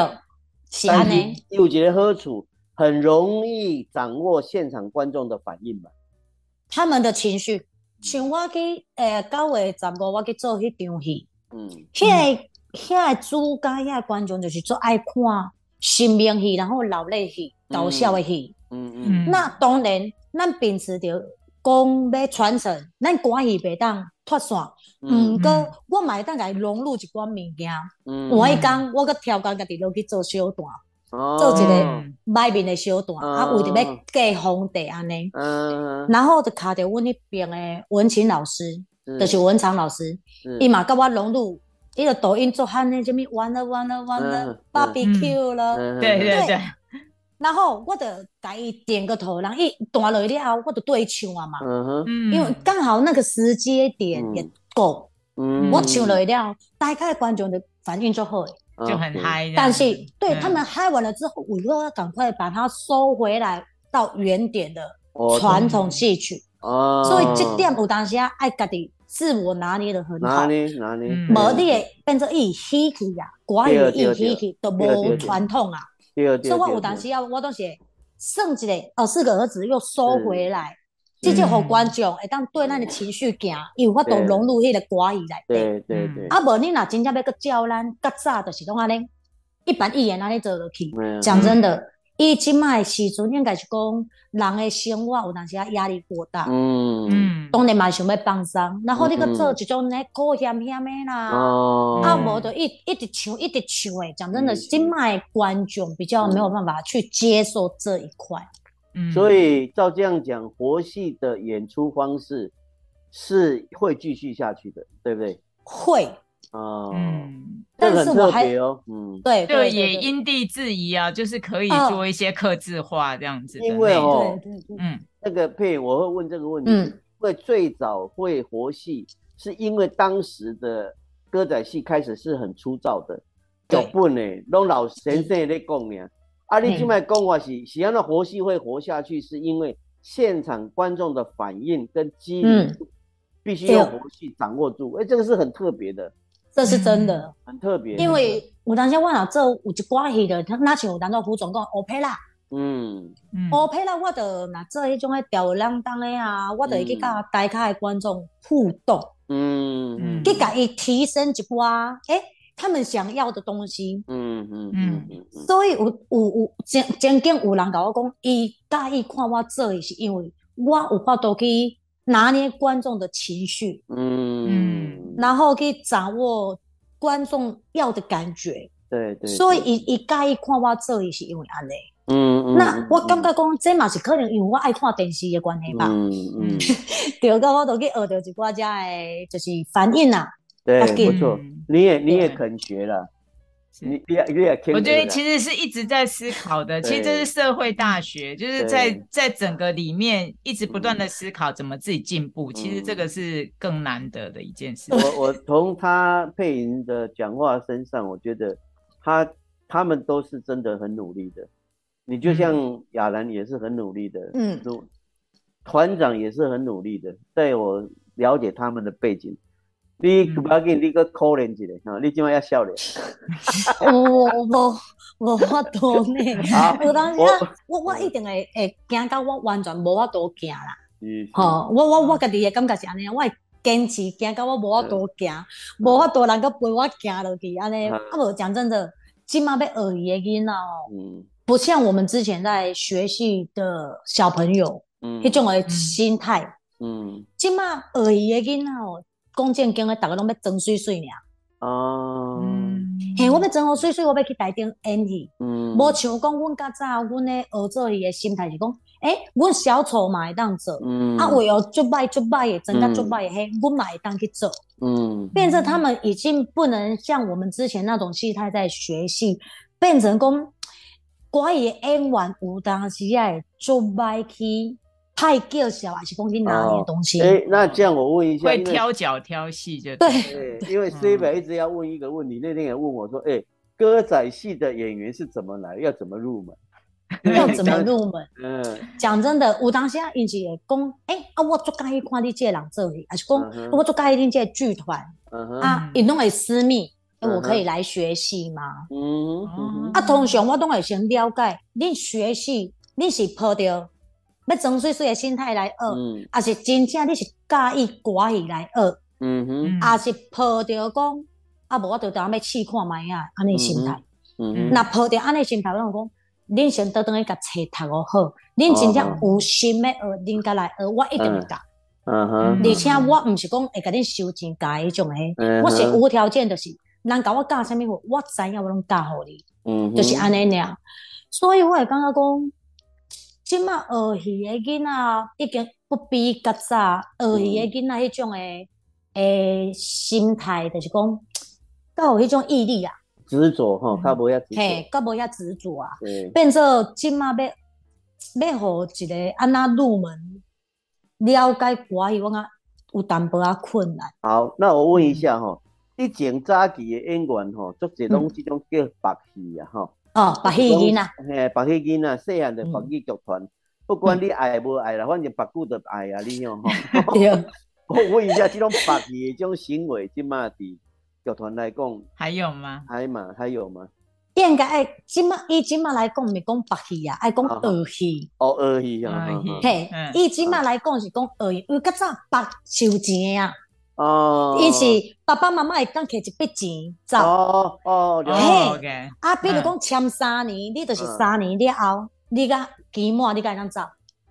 但是又觉得喝处很容易掌握现场观众的反应嘛，他们的情绪，像我去诶九月十五我去做迄场戏，嗯，迄个。遐个主家遐个观众就是做爱看新明戏，然后老泪戏、搞笑的戏。嗯嗯。那当然，咱秉持着讲要传承，咱关系袂当脱线。嗯。过我嘛会当甲伊融入一寡物件。嗯。我迄讲，我搁挑工家己落去做小段，做一个卖面的小段，啊，为着要嫁皇帝安尼。嗯。然后就卡着阮迄边的文琴老师，就是文昌老师，伊嘛甲我融入。一个抖音做汉那这边完了完了完了，barbecue 了，对对对。然后我就给伊点个头，然后一断了了，我就对唱啊嘛，嗯因为刚好那个时间点也够，嗯，我唱了了，大概观众的反应就好，就很嗨。但是对他们嗨完了之后，我又要赶快把它收回来到原点的传统戏曲，哦，所以这点有当时啊爱家己。自我拿捏的很好，拿捏拿捏，无你会变成一喜气呀，寡语一喜气都无传统啊。所以我有当时要，我都是算一个哦，四个儿子又收回来，这就互观众会当对咱的情绪行，有法度融入迄个歌语来。对对对。啊，无你若真正要个教咱，较早就是拢安尼，一板一眼安尼做落去。讲真的。伊即卖时阵应该是讲人的生活有当时啊压力过大，嗯嗯，当然嘛想要放松，然后你个做一种咧高险险的啦，啊无就一一直唱一直唱诶，讲真的，即卖观众比较没有办法去接受这一块，嗯，所以照这样讲，活戏的演出方式是会继续下去的，对不对？会。哦，嗯，但是我还嗯，对，就也因地制宜啊，就是可以做一些刻字化这样子。因为哦，嗯，那个配我会问这个问题，因为最早会活戏，是因为当时的歌仔戏开始是很粗糙的，脚本呢，拢老先生在讲呢。啊，你今麦讲话是，喜欢的活戏会活下去，是因为现场观众的反应跟机理必须用活戏掌握住，哎，这个是很特别的。这是真的，很特别。因为有当时我若做有一寡戏的，他那像有当做胡总讲欧佩拉，嗯，欧佩拉我就若做迄种诶吊儿郎当的啊，我就会去甲台下的观众互动，嗯，去甲伊提升一寡，诶，他们想要的东西。嗯嗯嗯嗯。所以有有有曾曾经有人甲我讲，伊介意看我做，是因为我有法度去拿捏观众的情绪，嗯嗯，然后可以掌握观众要的感觉。对对。所以伊伊介意看我做，是因为安尼。嗯嗯。那我感觉讲，这嘛是可能因为我爱看电视的关系吧。嗯嗯。对个，我都去学到一寡家的，就是反应啊。对，不错，你也你也肯学了，你你也你也我觉得其实是一直在思考的，其实这是社会大学，就是在在整个里面一直不断的思考怎么自己进步，其实这个是更难得的一件事。我我从他配音的讲话身上，我觉得他他们都是真的很努力的。你就像亚兰也是很努力的，嗯，团长也是很努力的，在我了解他们的背景。你不要紧，你个可怜一点哈，你今晚要笑脸。我我我法度呢，有当时我我一定会会惊到我完全无法度行啦。嗯，吼，我我我家己的感觉是安尼，我会坚持惊到我无法度行，无法度人个陪我行落去安尼。啊无讲真的，今嘛要学伊的囡仔哦，嗯，不像我们之前在学习的小朋友，嗯，迄种的心态，嗯，今嘛学伊的囡仔哦。讲正经的，大家拢要装水水尔。哦，嘿，我要装好水水，我要去台顶演戏。嗯，无像讲，阮较早，阮咧学做戏的心态是讲，诶，阮小丑嘛会当做，嗯，啊，为哦做歹做歹的，真个做歹的，嘿，阮嘛会当去做。嗯，变成他们已经不能像我们之前那种心态在学戏，变成讲，怪伊演完有当时会做歹去。太叫小还是讲你拿捏东西？哎，那这样我问一下，会挑脚挑戏就对。对，因为 C 北一直要问一个问题，那天也问我说：“哎，歌仔戏的演员是怎么来？要怎么入门？要怎么入门？”嗯，讲真的，有当时啊，因是会讲：“哎啊，我做介意看你这人做戏，还是讲我做介意你这剧团啊，因拢会私密，我可以来学戏吗？”嗯，啊，通常我都会先了解，你学戏，你是抱着。要装水水的心态来学，也是真正你是介意歌戏来学？嗯哼，还是抱着讲啊，无我就当要试看卖啊，安尼心态。嗯哼，那抱着安尼心态，我讲，恁先倒转去甲册读个好，恁真正有心要学，恁甲来学，我一定会教。嗯哼，而且我毋是讲会甲恁收钱教迄种诶，我是无条件，就是人甲我教啥物，我知影我拢教互你。嗯就是安尼尔，所以我会感觉讲。即马学戏的囡仔已经不比较早，学戏的囡仔迄种诶诶心态，就是讲，较有迄种毅力啊，执着吼，较无遐执着，嘿，较无遐执着啊，变做即马要要互一个安那入门了解歌戏，我讲有淡薄仔困难。好，那我问一下吼，以前早期的演员吼，足侪拢即种叫白戏啊吼。哦，白戏囡啊，嘿，白戏囡啊，细汉就白戏剧团，不管你爱无爱啦，反正白久就爱啊，你用 吼。对。我问一下，这种白戏这种行为，即嘛伫剧团来讲，还有吗？还嘛，还有吗？应该爱即嘛，以今嘛来讲，咪讲白戏啊，爱讲儿戏。哦，儿戏啊。嘿，以今嘛来讲是讲儿戏，因为较早白收钱啊。哦，伊是爸爸妈妈会当摕一笔钱走。哦哦，嘿，啊，比如讲签三年，你就是三年了后，你甲期末你该当走。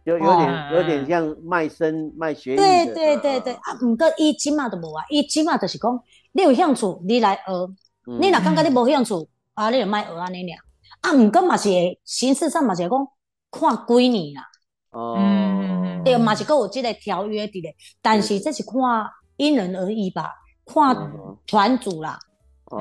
有有点有点像卖身卖学对对对对，啊，毋过伊即码都无啊，伊即码就是讲，你有兴趣你来学，你若感觉你无兴趣，啊，你就卖学安尼俩。啊，毋过嘛是形式上嘛是讲看几年啦。哦，对，嘛是够有即个条约伫咧，但是这是看。因人而异吧，看团组啦。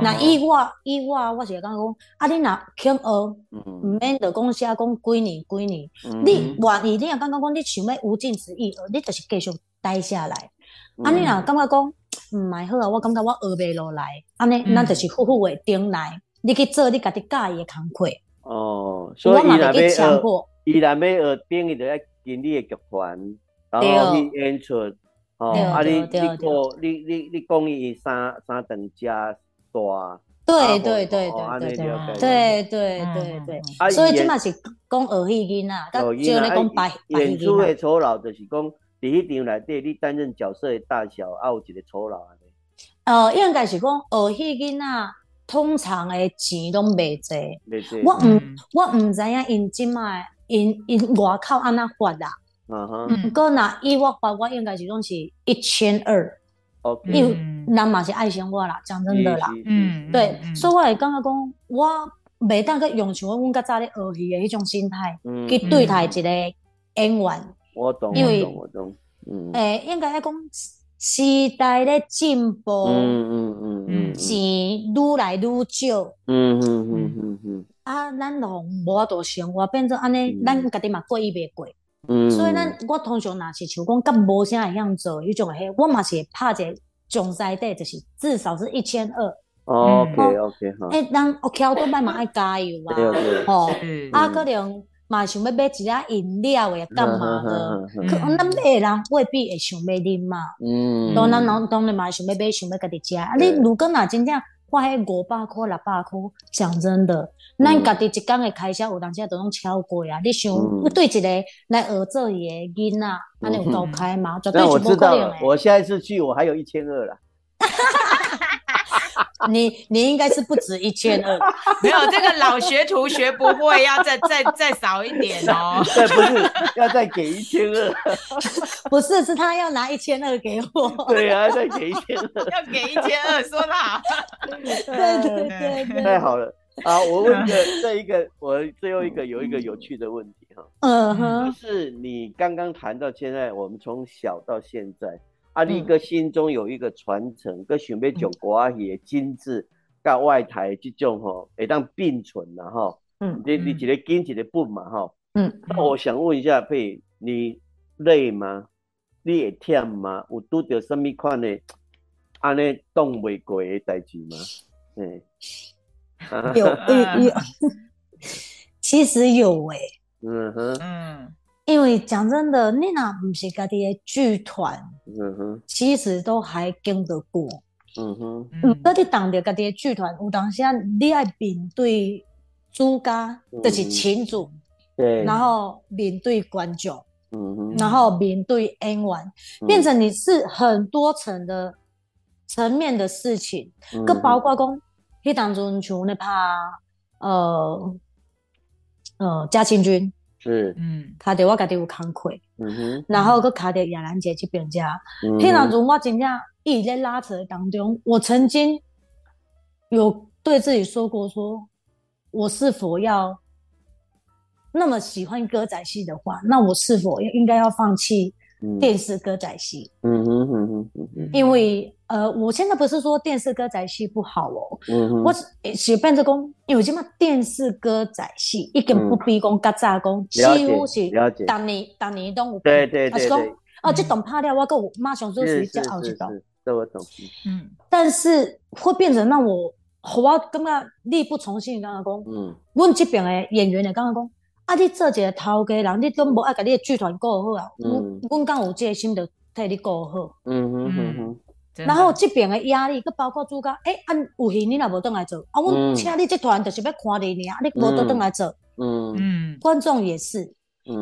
那以我以我，我是感觉讲，啊，你若肯学，毋免着讲写讲几年几年。你愿意，你若感觉讲你想要无尽之意学，你就是继续待下来。啊，你若感觉讲毋蛮好啊，我感觉我学袂落来，安尼咱就是好好的顶来，你去做你家己介意的工课。哦，所以伊若要学，伊若要学，等于着要经历的剧团，然后去演出。哦，啊，你你讲你你你讲伊三三等加大，对对对对对。对对对对，所以即嘛是讲学戏囡仔，就咧讲白白演出的酬劳就是讲，伫迄场内底你担任角色的大小，啊有一个酬劳安尼。呃，应该是讲学戏囡仔通常的钱拢袂济，我毋我毋知影因即卖因因外口安那发啦。嗯。哼，不过那伊我发，我应该是拢是一千二。因为人嘛是爱生活啦，讲真的啦。嗯，对，所以我会感觉讲，我袂当去用像阮较早咧学戏的迄种心态去对待一个演员。我懂，我懂，我懂。嗯，诶，应该讲时代咧进步，嗯嗯嗯嗯，钱愈来愈少，嗯嗯嗯嗯嗯，啊，咱拢无法度生活，变做安尼，咱家己嘛过伊袂过。嗯，所以咱我通常若是像讲甲无啥会样做，迄种诶，我嘛是拍一个总赛底，就是至少是一千二。OK OK 好。诶，咱屋企都卖嘛爱加油啊，吼，啊，可能嘛想要买一只饮料诶，干嘛的？可咱买人未必会想要啉嘛。嗯，当然当当然嘛想要买想要家己食。啊，你如果若真正花迄五百箍六百箍，讲真的。咱家己一工的开销有当时都拢超过啊！你想对一个来学做伊的囡仔，安尼有够开吗？绝对是不可能的。我下一次去，我还有一千二了。你你应该是不止一千二，没有这个老学徒学不会，要再再再少一点哦。对，不是要再给一千二，不是是他要拿一千二给我。对啊，再给一千二，要给一千二，说的好。对对对对，太好了。啊，我问个这一个，我最后一个有一个有趣的问题哈，嗯哼，就是你刚刚谈到现在，我们从小到现在，阿力哥心中有一个传承，跟想要将国阿爷精致甲外台这种吼，会当并存的哈，嗯，你你一个紧一个本嘛哈，嗯，那我想问一下佩，你累吗？你会忝吗？有拄到什么款的安尼动袂过的代志吗？嗯。有有 有，其实有诶。嗯哼，嗯，因为讲真的，你那不是家己的剧团，嗯哼，其实都还经得过。嗯哼，嗯，那你当着家己的剧团，有当时你爱面对主家，就是群主，对，然后面对观众，嗯哼，然后面对演员，变成你是很多层的层面的事情，个包括讲。迄当中像咧拍呃呃嘉庆君是嗯，卡着我家己有工课，嗯哼，然后佮卡着亚兰姐去边家，迄当中我真正一直在拉扯当中，我曾经有对自己说过，说我是否要那么喜欢歌仔戏的话，那我是否应该要放弃？电视歌仔戏，嗯哼哼哼。哼，因为呃，我现在不是说电视歌仔戏不好哦，嗯哼，我是变做讲，因为即嘛电视歌仔戏一点不比讲较早讲，几乎是当年当年都有，对对对对，哦，这懂拍了，我跟我马上说是叫奥吉岛，这我懂，嗯，但是会变成让我，我感觉力不从心，刚刚讲，嗯，阮这边的演员呢，刚刚讲。啊！你做一个头家人，你都无爱甲你的剧团顾好啊！阮阮敢有这个心，就替你顾好。嗯哼哼哼。然后这边的压力，佮包括主角，诶，啊，有戏你若无倒来做，啊，阮请你这团就是要看你尔，你无倒倒来做。嗯嗯。观众也是。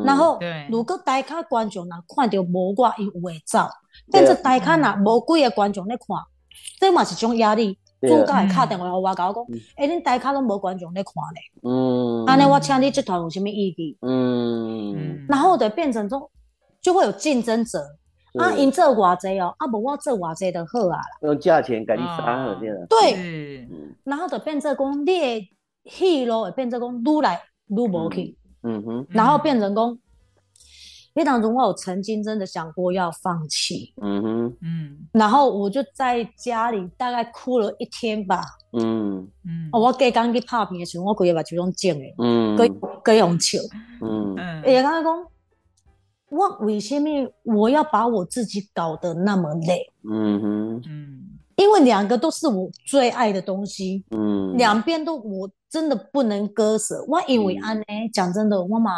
然后，如果大卡观众若看到无我，伊会走。变做大卡若无几个观众咧看，这嘛是种压力。主角会敲电话互我，甲我讲，诶，恁台卡拢无观众咧看咧，嗯，安尼我请你这团有啥物意义？嗯，然后就变成种，就会有竞争者，啊，因做偌济哦，啊，无我做偌济就好啊啦，用价钱甲你杀好点对，然后就变成讲，你的戏路会变成讲愈来愈无去，嗯。哼，然后变成讲。那当中，我有曾经真的想过要放弃，嗯哼，嗯，然后我就在家里大概哭了一天吧，嗯。嗯，我刚刚去拍片的时候，我规个目睭拢肿的，嗯，各各用笑，嗯。嗯，也刚刚讲，我为什么我要把我自己搞得那么累？嗯哼，嗯，因为两个都是我最爱的东西，嗯，两边都我真的不能割舍。我因为安呢，讲真的，我嘛。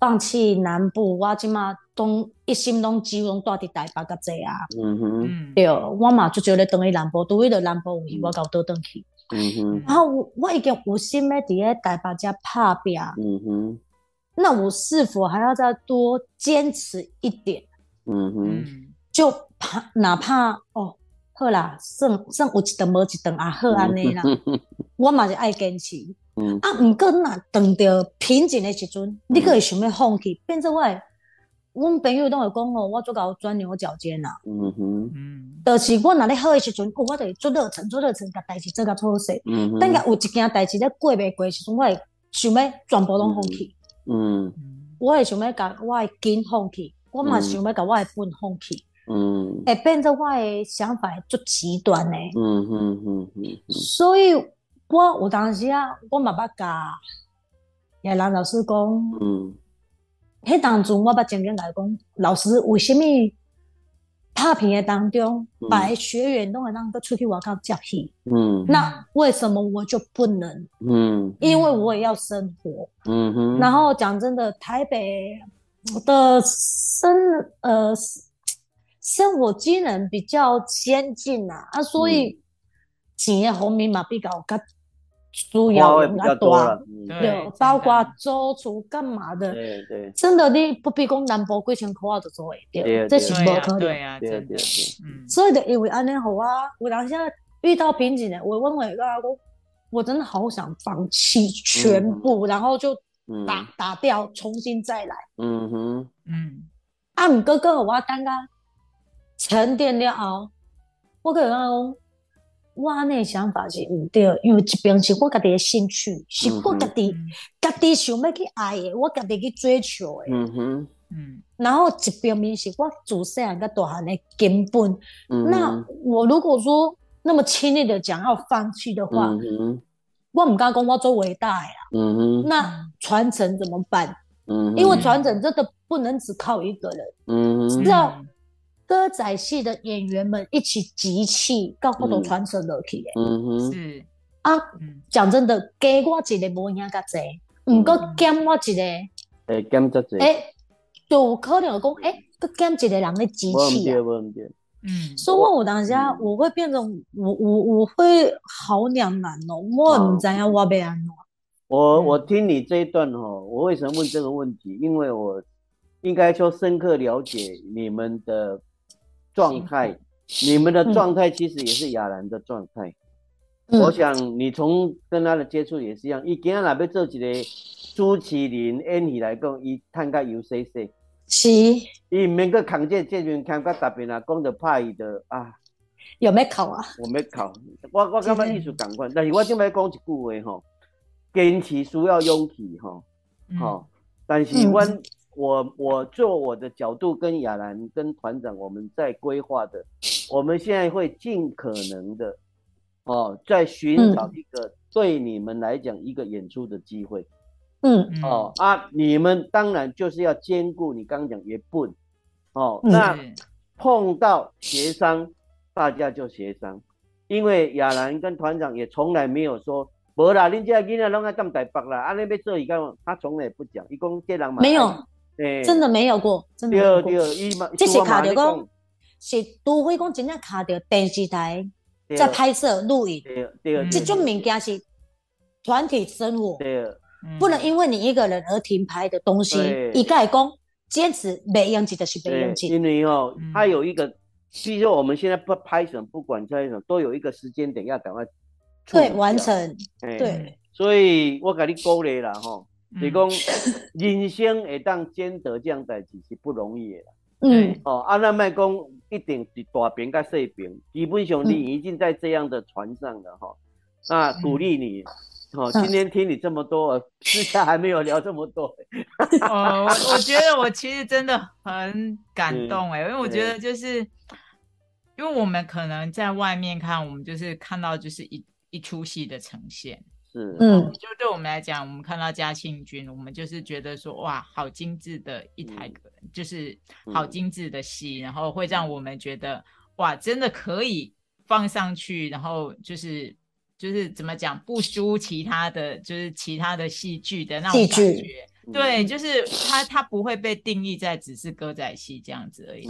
放弃南部，我即马拢一心拢只拢住伫台北甲济啊。嗯哼，对，我嘛就觉得等于南部，对着南部去，我搞倒转去。嗯哼，然后我我已经有心要伫咧台北遮拍拼。嗯哼，那我是否还要再多坚持一点？嗯哼，就怕哪怕哦，好啦，算算有一顿无一顿啊，好安尼啦。我嘛是爱坚持。嗯。啊，毋过若碰到瓶颈的时阵，你可会想要放弃，变做我。阮朋友都会讲哦，我做搞钻牛角尖啦。嗯哼。嗯。就是我若咧好诶时阵，我就会做热忱，做热忱，甲代志做甲妥势。嗯哼。等下有一件代志咧过袂过时阵，我会想要全部拢放弃。嗯。我会想要甲我诶根放弃，我嘛想要甲我诶本放弃。嗯，会变做我诶想法足极端诶。嗯嗯嗯嗯。所以我有当时啊，我嘛捌甲叶兰老师讲，嗯，迄当中我捌曾经来讲，老师为虾米拍片的当中，把学员拢会让他出去外口接戏？嗯，那为什么我就不能？嗯，因为我也要生活。嗯哼。然后讲真的，台北的生呃。生活机能比较先进呐，啊，所以钱的方面嘛比较较主要比较多，对，包括租厝干嘛的，对对，真的你不必讲南部几千块啊就做会掉，这是不可能，对啊，对对，嗯，所以就因为安尼好啊，我当下遇到瓶颈的，我问我一个阿公，我真的好想放弃全部，然后就打打掉，重新再来，嗯哼，嗯，啊，唔哥哥，我刚刚。沉淀了后，我可能讲，我那想法是唔对，因为一边是我家己的兴趣，是我家己家己想要去爱的，我家己去追求的。嗯哼，嗯。然后一边面是我自细汉个大汉的根本。嗯那我如果说那么轻易的讲要放弃的话，嗯我唔敢讲我做伟大呀。嗯哼。那传承怎么办？嗯因为传承真的不能只靠一个人。嗯哼。是要。歌仔戏的演员们一起集气，到后头传承落去嗯哼，是。啊，讲真的，给我一个无影个济，唔过减我一个，诶，减则济，诶，就可能讲，诶，佮减一个人的集气啊。嗯，所以我当下我会变成我我我会好两难哦，我唔知影我要安怎。我我听你这一段哦，我为什么问这个问题？因为我应该说深刻了解你们的。状态，你们的状态其实也是亚兰的状态。我想你从跟他的接触也是一样。伊今日来要做一个朱麒麟演戏来讲，伊探个 U C C，是。伊唔免个扛这这阵看个特别啊，讲着怕伊的啊。有没考啊？我没考，我我感觉艺术感官，但是我今摆讲一句话吼，坚持需要勇气吼，好，但是我。我我做我的角度跟亚兰跟团长我们在规划的，我们现在会尽可能的，哦，在寻找一个对你们来讲一个演出的机会，嗯，哦啊，你们当然就是要兼顾你刚刚讲也笨，哦，那碰到协商，大家就协商，因为亚兰跟团长也从来没有说，无啦，恁这囡仔拢爱干台北啦，啊，你要做一个，他从来不讲，一共这人没有。真的没有过，真的没有过。这是卡着讲，是都会讲真正卡着电视台在拍摄录影，这种物件是团体生活，不能因为你一个人而停拍的东西。一概讲坚持没用，记得是没用。因为哦，他有一个，比如说我们现在不拍什么，不管在什么，都有一个时间点要赶快对完成。对，所以我给你鼓励了哈。你讲 人生会当兼得这样代志是不容易的。嗯，哦，阿那麦讲一定是大饼跟小边，基本上你已经在这样的船上了哈。那鼓励你，哦，今天听你这么多，私下还没有聊这么多。哦，我我觉得我其实真的很感动哎，因为我觉得就是因为我们可能在外面看，我们就是看到就是一一出戏的呈现。是，嗯，就对我们来讲，我们看到嘉庆君，我们就是觉得说，哇，好精致的一台，就是好精致的戏，然后会让我们觉得，哇，真的可以放上去，然后就是就是怎么讲，不输其他的就是其他的戏剧的那种感觉。对，就是它，它不会被定义在只是歌仔戏这样子而已，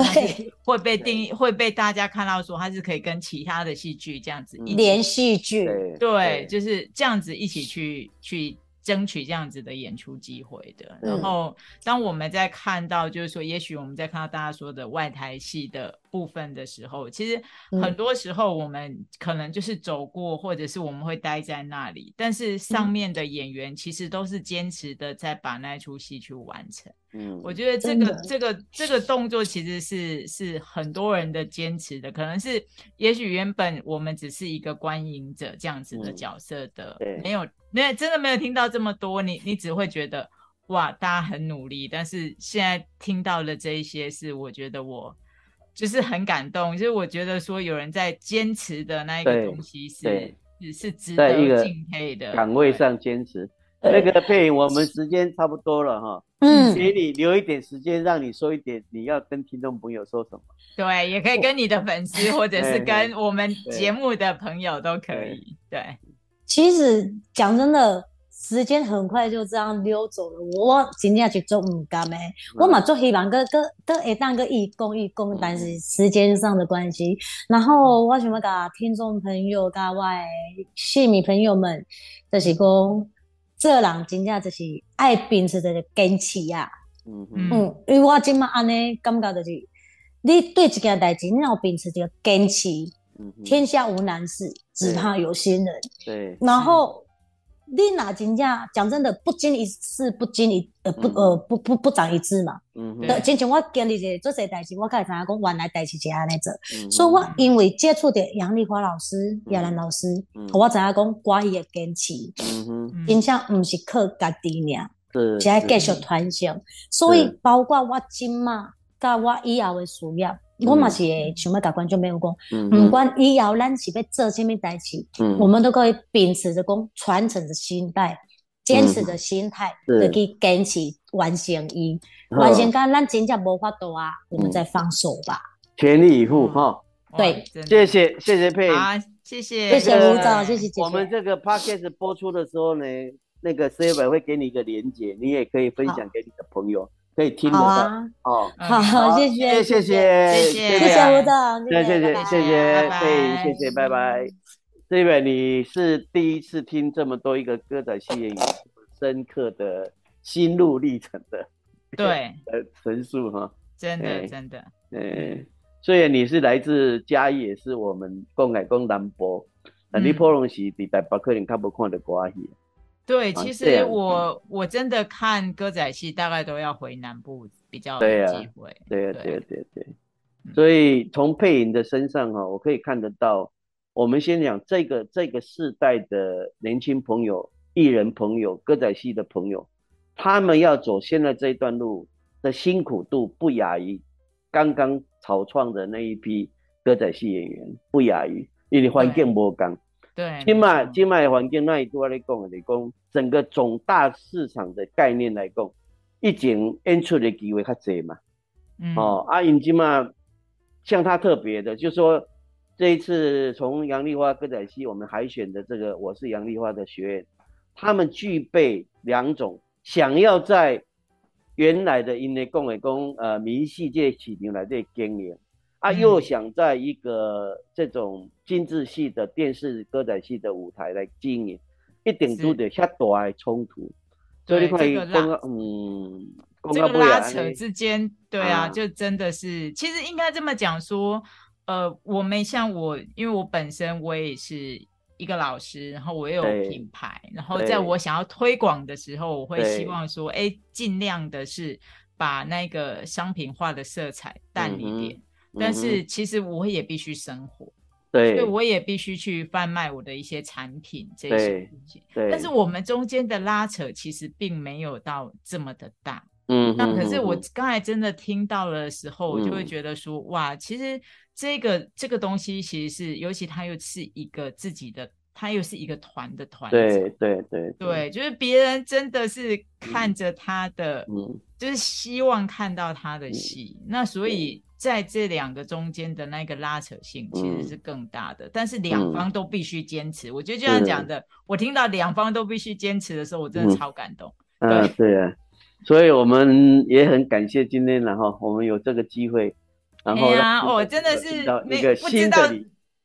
会被定义，会被大家看到说它是可以跟其他的戏剧这样子连戏剧，对，就是这样子一起去去争取这样子的演出机会的。然后，当我们在看到，就是说，也许我们在看到大家说的外台戏的部分的时候，其实很多时候我们可能就是走过，或者是我们会待在那里，但是上面的演员其实都是坚持的在把那出戏去完成。嗯，我觉得这个这个这个动作其实是是很多人的坚持的，可能是也许原本我们只是一个观影者这样子的角色的，没有没有真的没有听到这么多，你你只会觉得哇，大家很努力，但是现在听到的这一些是我觉得我就是很感动，就是我觉得说有人在坚持的那一个东西是是是值得敬佩的岗位上坚持。那个配影，我们时间差不多了哈，嗯，给你留一点时间，让你说一点你要跟听众朋友说什么。对，也可以跟你的粉丝，或者是跟我们节目的朋友都可以。对，其实讲真的，时间很快就这样溜走了。我真正就做唔甘诶，我嘛做希望个个个会当个义工义工，但是时间上的关系。然后我想要甲听众朋友、甲外戏迷朋友们，就是讲。这人真正就是爱秉持着坚持呀，嗯嗯，因为我今嘛安尼感觉就是，你对一件代志，你要秉持这个坚持，天下无难事，只怕有心人。对，然后。你哪真正讲真的，不经一事不经一呃不呃不不不长一智嘛。嗯嗯。之前我经历者做些代志，我开始知影讲原来代志是安尼做，所以我因为接触的杨丽花老师、亚兰老师，我知影讲寡伊的坚持，嗯哼，真正毋是靠家己尔，是爱继续传承。所以包括我今嘛，甲我以后的事业。我嘛是想要甲观众朋友讲，不管以后咱是要做什么代志，我们都可以秉持着讲传承的心态，坚持的心态，去坚持完成伊。完成到咱真正无法度啊，我们再放手吧。全力以赴哈。对，谢谢谢谢佩，好，谢谢谢谢吴总，谢谢姐姐。我们这个 podcast 播出的时候呢，那个 s e v 会给你一个连接，你也可以分享给你的朋友。可以听得到哦，好，谢谢，谢谢，谢谢，谢谢。吴总，谢谢，谢谢，谢谢，对，谢谢，拜拜。这位你是第一次听这么多一个歌仔戏演员深刻的心路历程的，对，呃，陈述哈，真的，真的，嗯，虽然你是来自嘉义，也是我们公改公南博，那你普通是伫台北可能较无看到歌仔戏。对，其实我我真的看歌仔戏，大概都要回南部比较有机会。对对对对，所以从配音的身上哈，我可以看得到，我们先讲这个这个世代的年轻朋友、艺人朋友、歌仔戏的朋友，他们要走现在这一段路的辛苦度，不亚于刚刚草创的那一批歌仔戏演员，不亚于，因为环境不刚。对，今麦今麦环境那一多来讲来讲，整个总大市场的概念来讲，一前演出的机会较济嘛。嗯。哦，啊，因今麦像他特别的，就说这一次从杨丽花歌仔戏我们海选的这个我是杨丽花的学员，他们具备两种想要在原来的因为讲的讲呃民戏界市场来这经营。啊，又想在一个这种精致系的电视歌仔戏的舞台来经营，一点都得下大的冲突，所以这个拉，嗯，这个拉扯之间，对啊，就真的是，其实应该这么讲说，呃，我们像我，因为我本身我也是一个老师，然后我也有品牌，然后在我想要推广的时候，我会希望说，哎，尽量的是把那个商品化的色彩淡一点。但是其实我也必须生活，对，所以我也必须去贩卖我的一些产品这些东西。对，但是我们中间的拉扯其实并没有到这么的大。嗯，那可是我刚才真的听到了的时候，我就会觉得说，哇，其实这个这个东西其实是，尤其它又是一个自己的，他又是一个团的团。对对对对，就是别人真的是看着他的，嗯，就是希望看到他的戏，那所以。在这两个中间的那个拉扯性其实是更大的，但是两方都必须坚持。我觉得就像讲的，我听到两方都必须坚持的时候，我真的超感动。嗯，对啊，所以我们也很感谢今天，然后我们有这个机会，然后啊，我真的是那个不知道，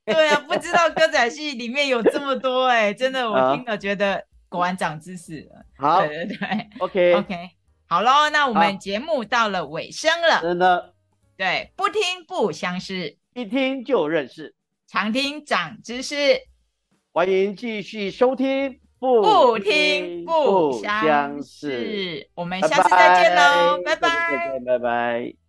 对啊，不知道歌仔戏里面有这么多哎，真的 我听了觉得果然长知识了。好，对对对，OK。OK，好喽，那我们节目到了尾声了，真的。对，不听不相识，一听就认识，常听长知识。欢迎继续收听，不听不相识。我们下次再见喽，拜拜，拜拜。